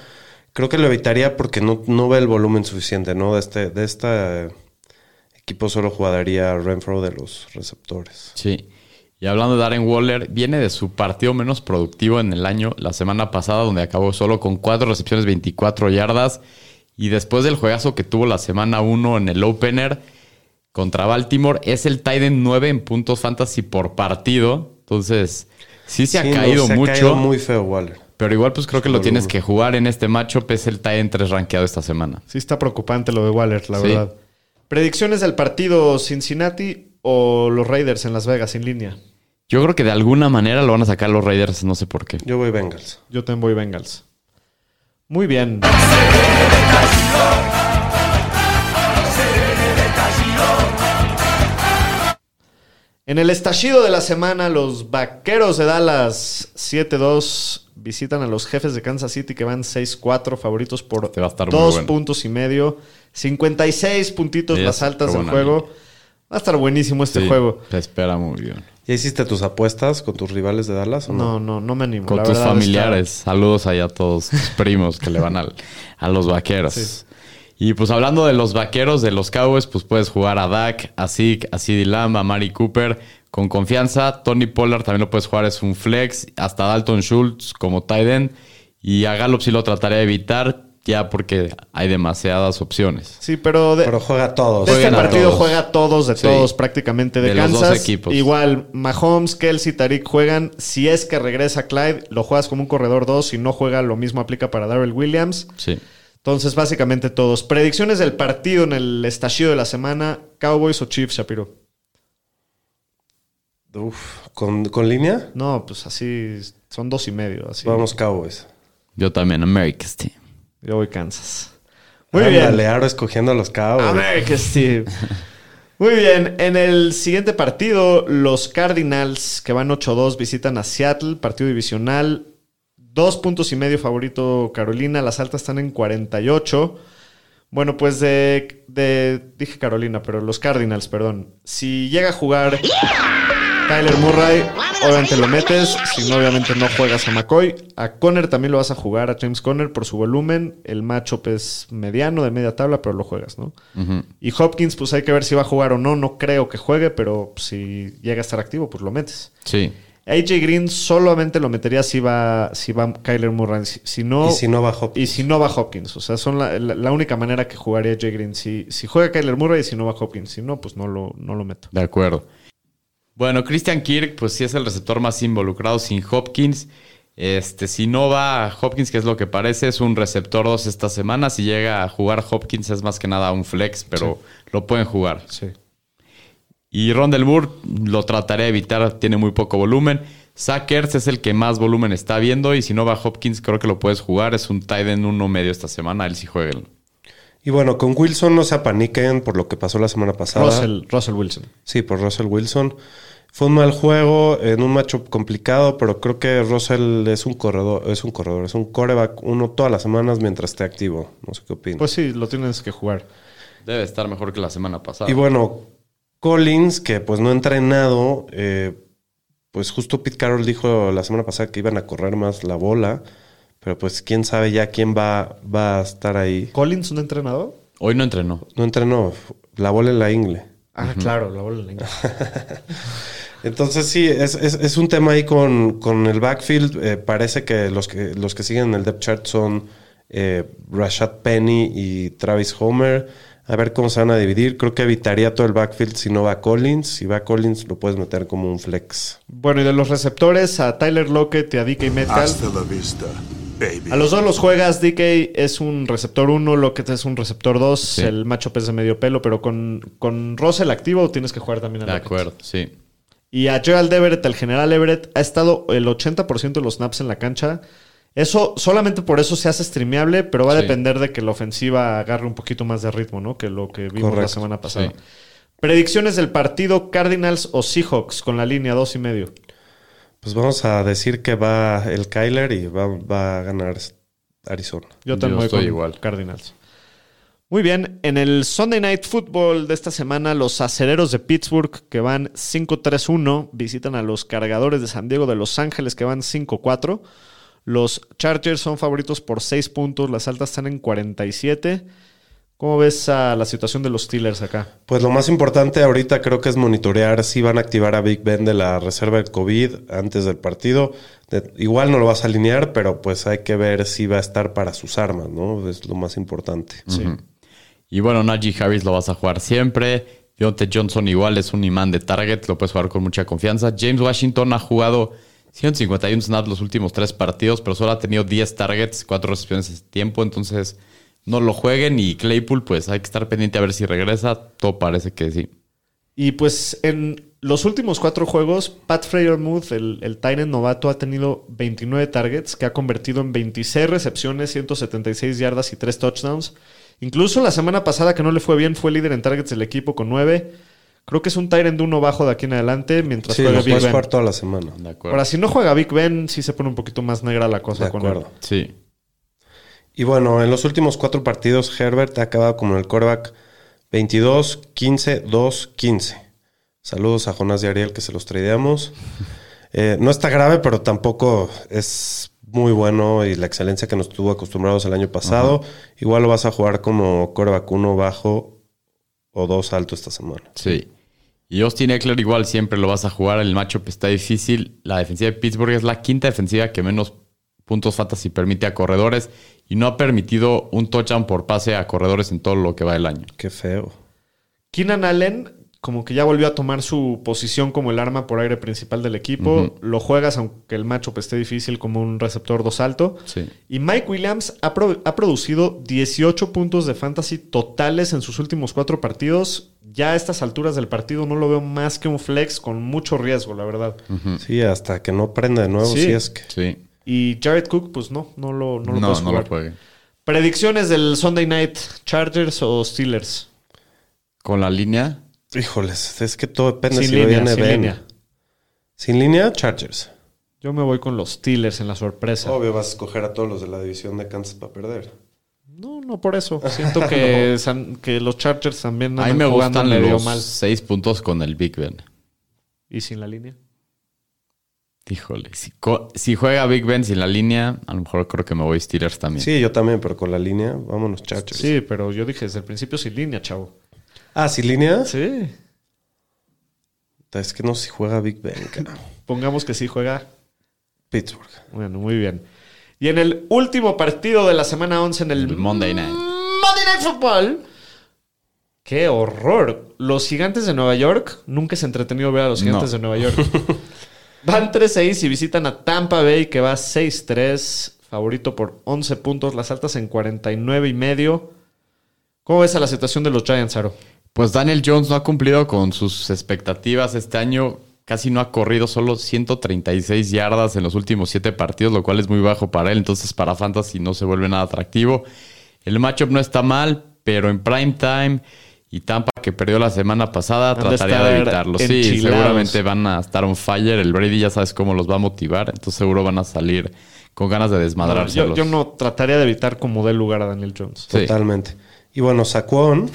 Creo que lo evitaría porque no, no ve el volumen suficiente, ¿no? De este, de este equipo solo jugaría Renfro de los receptores. Sí. Y hablando de Darren Waller, viene de su partido menos productivo en el año, la semana pasada, donde acabó solo con 4 recepciones, 24 yardas. Y después del juegazo que tuvo la semana 1 en el opener contra Baltimore, es el Titan 9 en puntos fantasy por partido. Entonces, sí se ha Sí, no, caído se ha mucho. caído muy feo Waller. Pero igual, pues creo que lo tienes que jugar en este matchup. Es el Titan 3 rankeado esta semana. Sí está preocupante lo de Waller, la Sí. verdad. Predicciones del partido Cincinnati o los Raiders en Las Vegas en línea. Yo creo que de alguna manera lo van a sacar los Raiders, no sé por qué. Yo voy Bengals. Yo también voy Bengals. Muy bien. En el estallido de la semana, los vaqueros de Dallas 7-2 visitan a los jefes de Kansas City que van 6-4, favoritos por Este va a estar muy dos bueno. puntos y medio. 56 puntitos Sí, las altas del juego. Va a estar buenísimo este Sí, juego. Se espera muy bien. ¿Ya hiciste tus apuestas con tus rivales de Dallas o no? No, no, no me animo. Con la tus familiares. Saludos allá a todos tus primos que le van al- a los vaqueros. Sí. Y pues hablando de los vaqueros, de los Cowboys, pues puedes jugar a Dak, a Zeke, a CeeDee Lamb, a Mari Cooper con confianza. Tony Pollard también lo puedes jugar, es un flex. Hasta Dalton Schultz como tight end. Y a Gallup sí lo trataré de evitar ya porque hay demasiadas opciones. Sí, pero de, Pero juega todos. de este partido todos. juega todos, de Sí. todos prácticamente de, De los dos Kansas. equipos. Igual, Mahomes, Kelsey, Tariq juegan. Si es que regresa Clyde, lo juegas como un corredor 2. Si no juega, lo mismo aplica para Darrell Williams. Sí. Entonces, básicamente todos. Predicciones del partido en el estallido de la semana: Cowboys o Chiefs, Shapiro. Uf, ¿con, con línea? No, pues así son dos y medio. Así. Vamos Cowboys. Yo también, America's Team. Yo voy Kansas. Muy Ándale, bien. Aro escogiendo a los Cowboys. America's Team. Muy bien, en el siguiente partido, los Cardinals, que van 8-2, visitan a Seattle, partido divisional. Dos puntos y medio favorito Carolina, las altas están en 48. Bueno, pues de, de- Dije Carolina, pero los Cardinals, perdón. Si llega a jugar Kyler Murray, obviamente lo metes. Si no, obviamente no juegas a McCoy. A Conner también lo vas a jugar, a James Conner, por su volumen. El matchup es mediano, de media tabla, pero lo juegas, ¿no? Y Hopkins, pues hay que ver si va a jugar o no. No creo que juegue, pero si llega a estar activo, pues lo metes. Sí. AJ Green solamente lo metería si va, si va Kyler Murray. Si, si no, Y si no va Hopkins. y si no va Hopkins. O sea, son la, la- la única manera que jugaría AJ Green. Si, si juega Kyler Murray y si no va Hopkins. Si no, pues no lo, no lo meto. De acuerdo. Bueno, Christian Kirk, pues sí es el receptor más involucrado sin Hopkins. Este, si no va Hopkins, que es lo que parece, es un receptor 2 esta semana. Si llega a jugar Hopkins, es más que nada un flex, pero lo pueden jugar. Sí. Y Rondell Moore lo trataré de evitar, tiene muy poco volumen. Sackers es el que más volumen está viendo. Y si no va Hopkins, creo que lo puedes jugar. Es un tight end uno medio esta semana. Él sí juega. Y bueno, con Wilson no se apaniquen por lo que pasó la semana pasada. Russell, Russell Wilson. Sí, por Russell Wilson. Fue un mal juego en un matchup complicado, pero creo que Russell es un corredor, es un corredor, es un coreback uno todas las semanas mientras esté activo. No sé qué opinas. Pues sí, lo tienes que jugar. Debe estar mejor que la semana pasada. y bueno, Collins, que pues no ha entrenado, eh, pues justo Pete Carroll dijo la semana pasada que iban a correr más la bola, pero pues quién sabe ya quién va, va a estar ahí. ¿Collins, un entrenador? Hoy no entrenó. No entrenó, la bola en la ingle. Ah, claro, la bola en la ingle. Entonces sí, es, es- es un tema ahí con, con el backfield. Eh, parece que los, que los que siguen en el depth chart son eh, Rashad Penny y Travis Homer. A ver cómo se van a dividir. Creo que evitaría todo el backfield si no va Collins. Si va Collins lo puedes meter como un flex. Bueno, y de los receptores, a Tyler Lockett y a DK Metcalf. la vista, baby. A los dos los juegas. DK es un receptor 1, Lockett es un receptor 2. Sí. El macho es de medio pelo, pero con, con Russell activo tienes que jugar también a De Lockett. acuerdo, sí. Y a Gerald Everett, el general Everett, ha estado el 80% de los snaps en la cancha. Eso, solamente por eso se hace streameable, pero va a Sí. depender de que la ofensiva agarre un poquito más de ritmo, ¿no? Que lo que vimos la semana pasada. Sí. Predicciones del partido Cardinals o Seahawks con la línea dos y medio. Pues vamos a decir que va el Kyler y va, va a ganar Arizona. Yo también estoy igual. Cardinals. Muy bien, en el Sunday Night Football de esta semana, los acereros de Pittsburgh, que van 5-3-1, visitan a los cargadores de San Diego de Los Ángeles, que van 5-4. Los Chargers son favoritos por 6 puntos, las altas están en 47. ¿Cómo ves a la situación de los Steelers acá? Pues lo más importante ahorita creo que es monitorear si van a activar a Big Ben de la reserva de COVID antes del partido. De- igual no lo vas a alinear, pero pues hay que ver si va a estar para sus armas, ¿no? Es lo más importante. Sí. Y bueno, Najee Harris lo vas a jugar siempre. Deontay Johnson igual es un imán de target, lo puedes jugar con mucha confianza. James Washington ha jugado 151 snaps los últimos tres partidos, pero solo ha tenido 10 targets, 4 recepciones en tiempo, entonces no lo jueguen. Y Claypool, pues hay que estar pendiente a ver si regresa. Todo parece que sí. Y pues en los últimos cuatro juegos, Pat Freyermuth, el, el Tyrant novato, ha tenido 29 targets, que ha convertido en 26 recepciones, 176 yardas y 3 touchdowns. Incluso la semana pasada, que no le fue bien, fue líder en targets del equipo con 9. Creo que es un Tyrant de uno bajo de aquí en adelante, mientras Sí, juega Big Ben. jugar toda la semana. De acuerdo. Ahora, si no juega Big Ben, sí se pone un poquito más negra la cosa De con él. acuerdo. Sí. Y bueno, en los últimos cuatro partidos, Herbert ha acabado como el quarterback 22, 15, 2, 15. Saludos a Jonás y Ariel que se los tradeamos. Eh, no está grave, pero tampoco es muy bueno y la excelencia que nos tuvo acostumbrados el año pasado. Igual lo vas a jugar como quarterback 1 bajo o 2 alto esta semana. Sí. Y Austin Eckler igual siempre lo vas a jugar. El matchup está difícil. La defensiva de Pittsburgh es la quinta defensiva que menos puntos fantasy permite a corredores y no ha permitido un touchdown por pase a corredores en todo lo que va el año. Qué feo. Keenan Allen, como que ya volvió a tomar su posición como el arma por aire principal del equipo. Lo juegas, aunque el matchup esté difícil, como un receptor dos alto. Sí. Y Mike Williams ha, pro- ha producido 18 puntos de fantasy totales en sus últimos cuatro partidos. Ya a estas alturas del partido no lo veo más que un flex con mucho riesgo, la verdad. Sí, hasta que no prenda de nuevo, Sí. si es que. Sí. Y Jared Cook, pues no, no lo, no lo No, puedes no lo juegue. Predicciones del Sunday Night, Chargers o Steelers. Con la línea, Híjoles, es que todo depende Sin si línea, viene sin Ben. línea. Sin línea, Chargers. Yo me voy con los Steelers en la sorpresa. Obvio vas a escoger a todos los de la división de Kansas para perder. No, no por eso. Siento que, san- que los Chargers también a mí me gustan los mal. seis puntos con el Big Ben. ¿Y sin la línea? Híjole, si, juega Big Ben sin la línea, a lo mejor creo que me voy Steelers también. Sí, yo también, pero con la línea, vámonos, Chargers. Sí, pero yo dije desde el principio sin línea, chavo. Ah, ¿sin línea? Sí. Es que no sé si juega Big Ben, cabrón. Pongamos que sí juega. Pittsburgh. Bueno, muy bien. Y en el último partido de la semana 11 en el, El Monday Night. Monday Night Football. ¡Qué horror! Los gigantes de Nueva York, nunca se entretenido ver a los gigantes No. de Nueva York. Van 3-6 y visitan a Tampa Bay, que va 6-3, favorito por 11 puntos, las altas en 49 y medio. ¿Cómo ves a la situación de los Giants, Aro? Pues Daniel Jones no ha cumplido con sus expectativas este año. Casi no ha corrido solo 136 yardas en los últimos 7 partidos, lo cual es muy bajo para él. Entonces, para Fantasy no se vuelve nada atractivo. El matchup no está mal, pero en prime time y Tampa, que perdió la semana pasada, trataría de, evitarlo. Sí, seguramente van a estar on fire. El Brady ya sabes cómo los va a motivar. Entonces, seguro van a salir con ganas de desmadrarse. yo, yo no trataría de evitar como dé lugar a Daniel Jones. Sí. Totalmente. Y bueno, Saquon.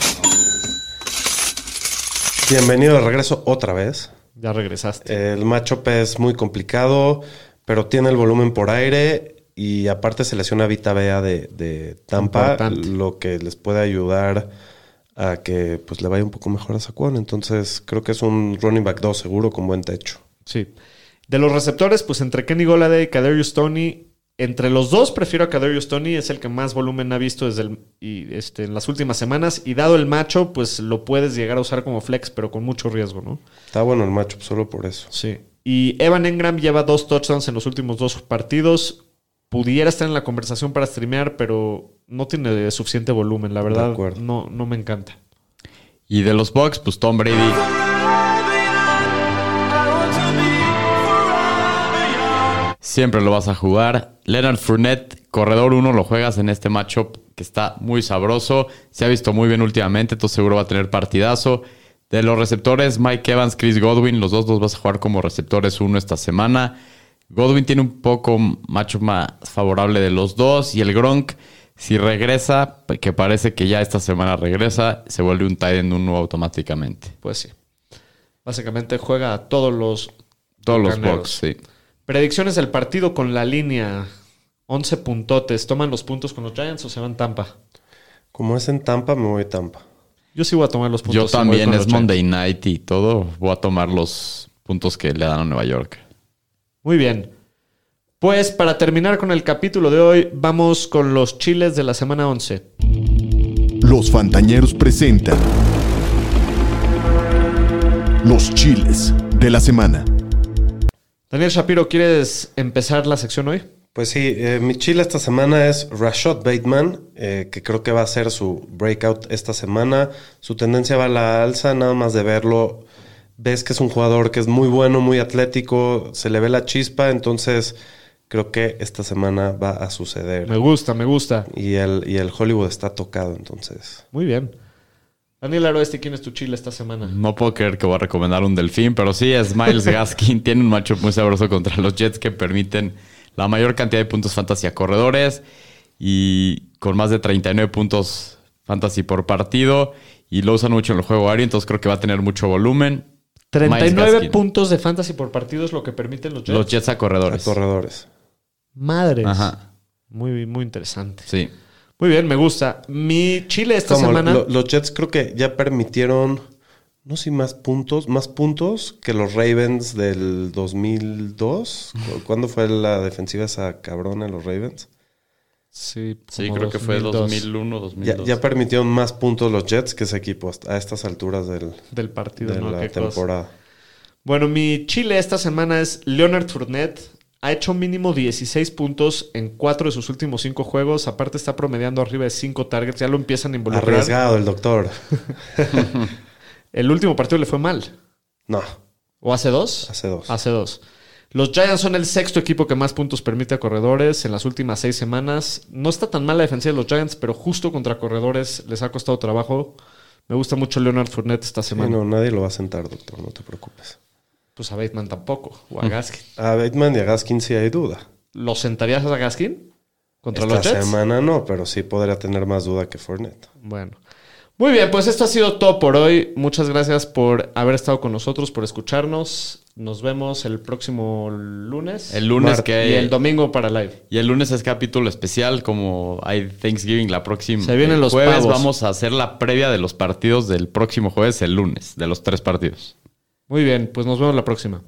Bienvenido de regreso otra vez. Ya regresaste. El matchup es muy complicado, pero tiene el volumen por aire y aparte se lesiona Vita Bea de, de Tampa, Importante. lo que les puede ayudar a que pues le vaya un poco mejor a Saquon. Entonces creo que es un running back 2 seguro con buen techo. Sí. De los receptores, pues entre Kenny Goladay y Kadarius Tony, entre los dos prefiero a Kadarius Tony, es el que más volumen ha visto desde el, y, este, en las últimas semanas. Y dado el macho, pues lo puedes llegar a usar como flex, pero con mucho riesgo, ¿no? Está bueno el matchup solo por eso. Sí. Y Evan Engram lleva dos touchdowns en los últimos dos partidos. Pudiera estar en la conversación para streamear, pero no tiene suficiente volumen, la verdad. No, no me encanta. Y de los Bucks, pues Tom Brady. Siempre lo vas a jugar. Leonard Fournette, corredor 1, lo juegas en este matchup que está muy sabroso. Se ha visto muy bien últimamente, entonces seguro va a tener partidazo. De los receptores, Mike Evans, Chris Godwin, los dos los vas a jugar como receptores 1 esta semana. Godwin tiene un poco matchup más favorable de los dos. Y el Gronk, si regresa, que parece que ya esta semana regresa, se vuelve un tight end 1 automáticamente. Pues sí. Básicamente juega a todos los Todos los. Bucks, sí. Predicciones del partido con la línea. 11 puntotes. ¿Toman los puntos con los Giants o se van Tampa? Como es en Tampa, me voy a Tampa. Yo sí voy a tomar los puntos. Yo también, es Giants. Monday Night y todo. Voy a tomar los puntos que le dan a Nueva York. Muy bien. Pues para terminar con el capítulo de hoy, vamos con los chiles de la semana 11. Los Fantañeros presentan los chiles de la semana. Daniel Shapiro, ¿quieres empezar la sección hoy? Pues sí, eh, mi chile esta semana es Rashad Bateman, eh, que creo que va a ser su breakout esta semana. Su tendencia va a la alza, nada más de verlo. Ves que es un jugador que es muy bueno, muy atlético, se le ve la chispa, entonces creo que esta semana va a suceder. Me gusta, me gusta. Y el, y el Hollywood está tocado, entonces. Muy bien. Daniel Aroeste, ¿quién es tu chile esta semana? No puedo creer que voy a recomendar un delfín, pero sí, es Miles Gaskin. Tiene un matchup muy sabroso contra los Jets que permiten la mayor cantidad de puntos fantasy a corredores y con más de 39 puntos fantasy por partido. Y lo usan mucho en el juego aéreo, entonces creo que va a tener mucho volumen. Miles 39 Gaskin. puntos de fantasy por partido es lo que permiten los Jets. Los Jets a A corredores. Madres. Ajá. Muy, muy interesante. Sí. Muy bien, me gusta. Mi chile esta Como semana. lo- los Jets creo que ya permitieron, no sé si más puntos, más puntos que los Ravens del 2002. ¿Cu- ¿Cuándo fue la defensiva esa cabrona de los Ravens? Sí, Sí, creo que fue 2002 2001, Ya, 2002. ya permitieron más puntos los Jets que ese equipo a estas alturas del- del partido, de ¿no? la cosa. temporada. Bueno, mi chile esta semana es Leonard Fournette. Ha hecho mínimo 16 puntos en cuatro de sus últimos cinco juegos. Aparte está promediando arriba de 5 targets. Ya lo empiezan a involucrar. Arriesgado el doctor. El último partido le fue mal. No, ¿O hace dos? hace dos. Hace dos. Los Giants son el sexto equipo que más puntos permite a corredores en las últimas seis semanas. No está tan mal la defensiva de los Giants, pero justo contra corredores les ha costado trabajo. Me gusta mucho Leonard Fournette esta Sí, semana. no, nadie lo va a sentar, doctor, no te preocupes. Pues a Bateman tampoco. O a Gaskin. A Bateman y a Gaskin sí hay duda. ¿Lo sentarías a Gaskin? ¿Contra Esta los Jets? semana no, pero sí podría tener más duda que Fournette. Bueno. Muy bien, pues esto ha sido todo por hoy. Muchas gracias por haber estado con nosotros, por escucharnos. Nos vemos el próximo lunes. El lunes que y el domingo para live. Y el lunes es capítulo especial, como hay Thanksgiving la próxima. Se vienen el los jueves pavos. vamos a hacer la previa de los partidos del próximo jueves, el lunes, de los tres partidos. Muy bien, pues nos vemos la próxima.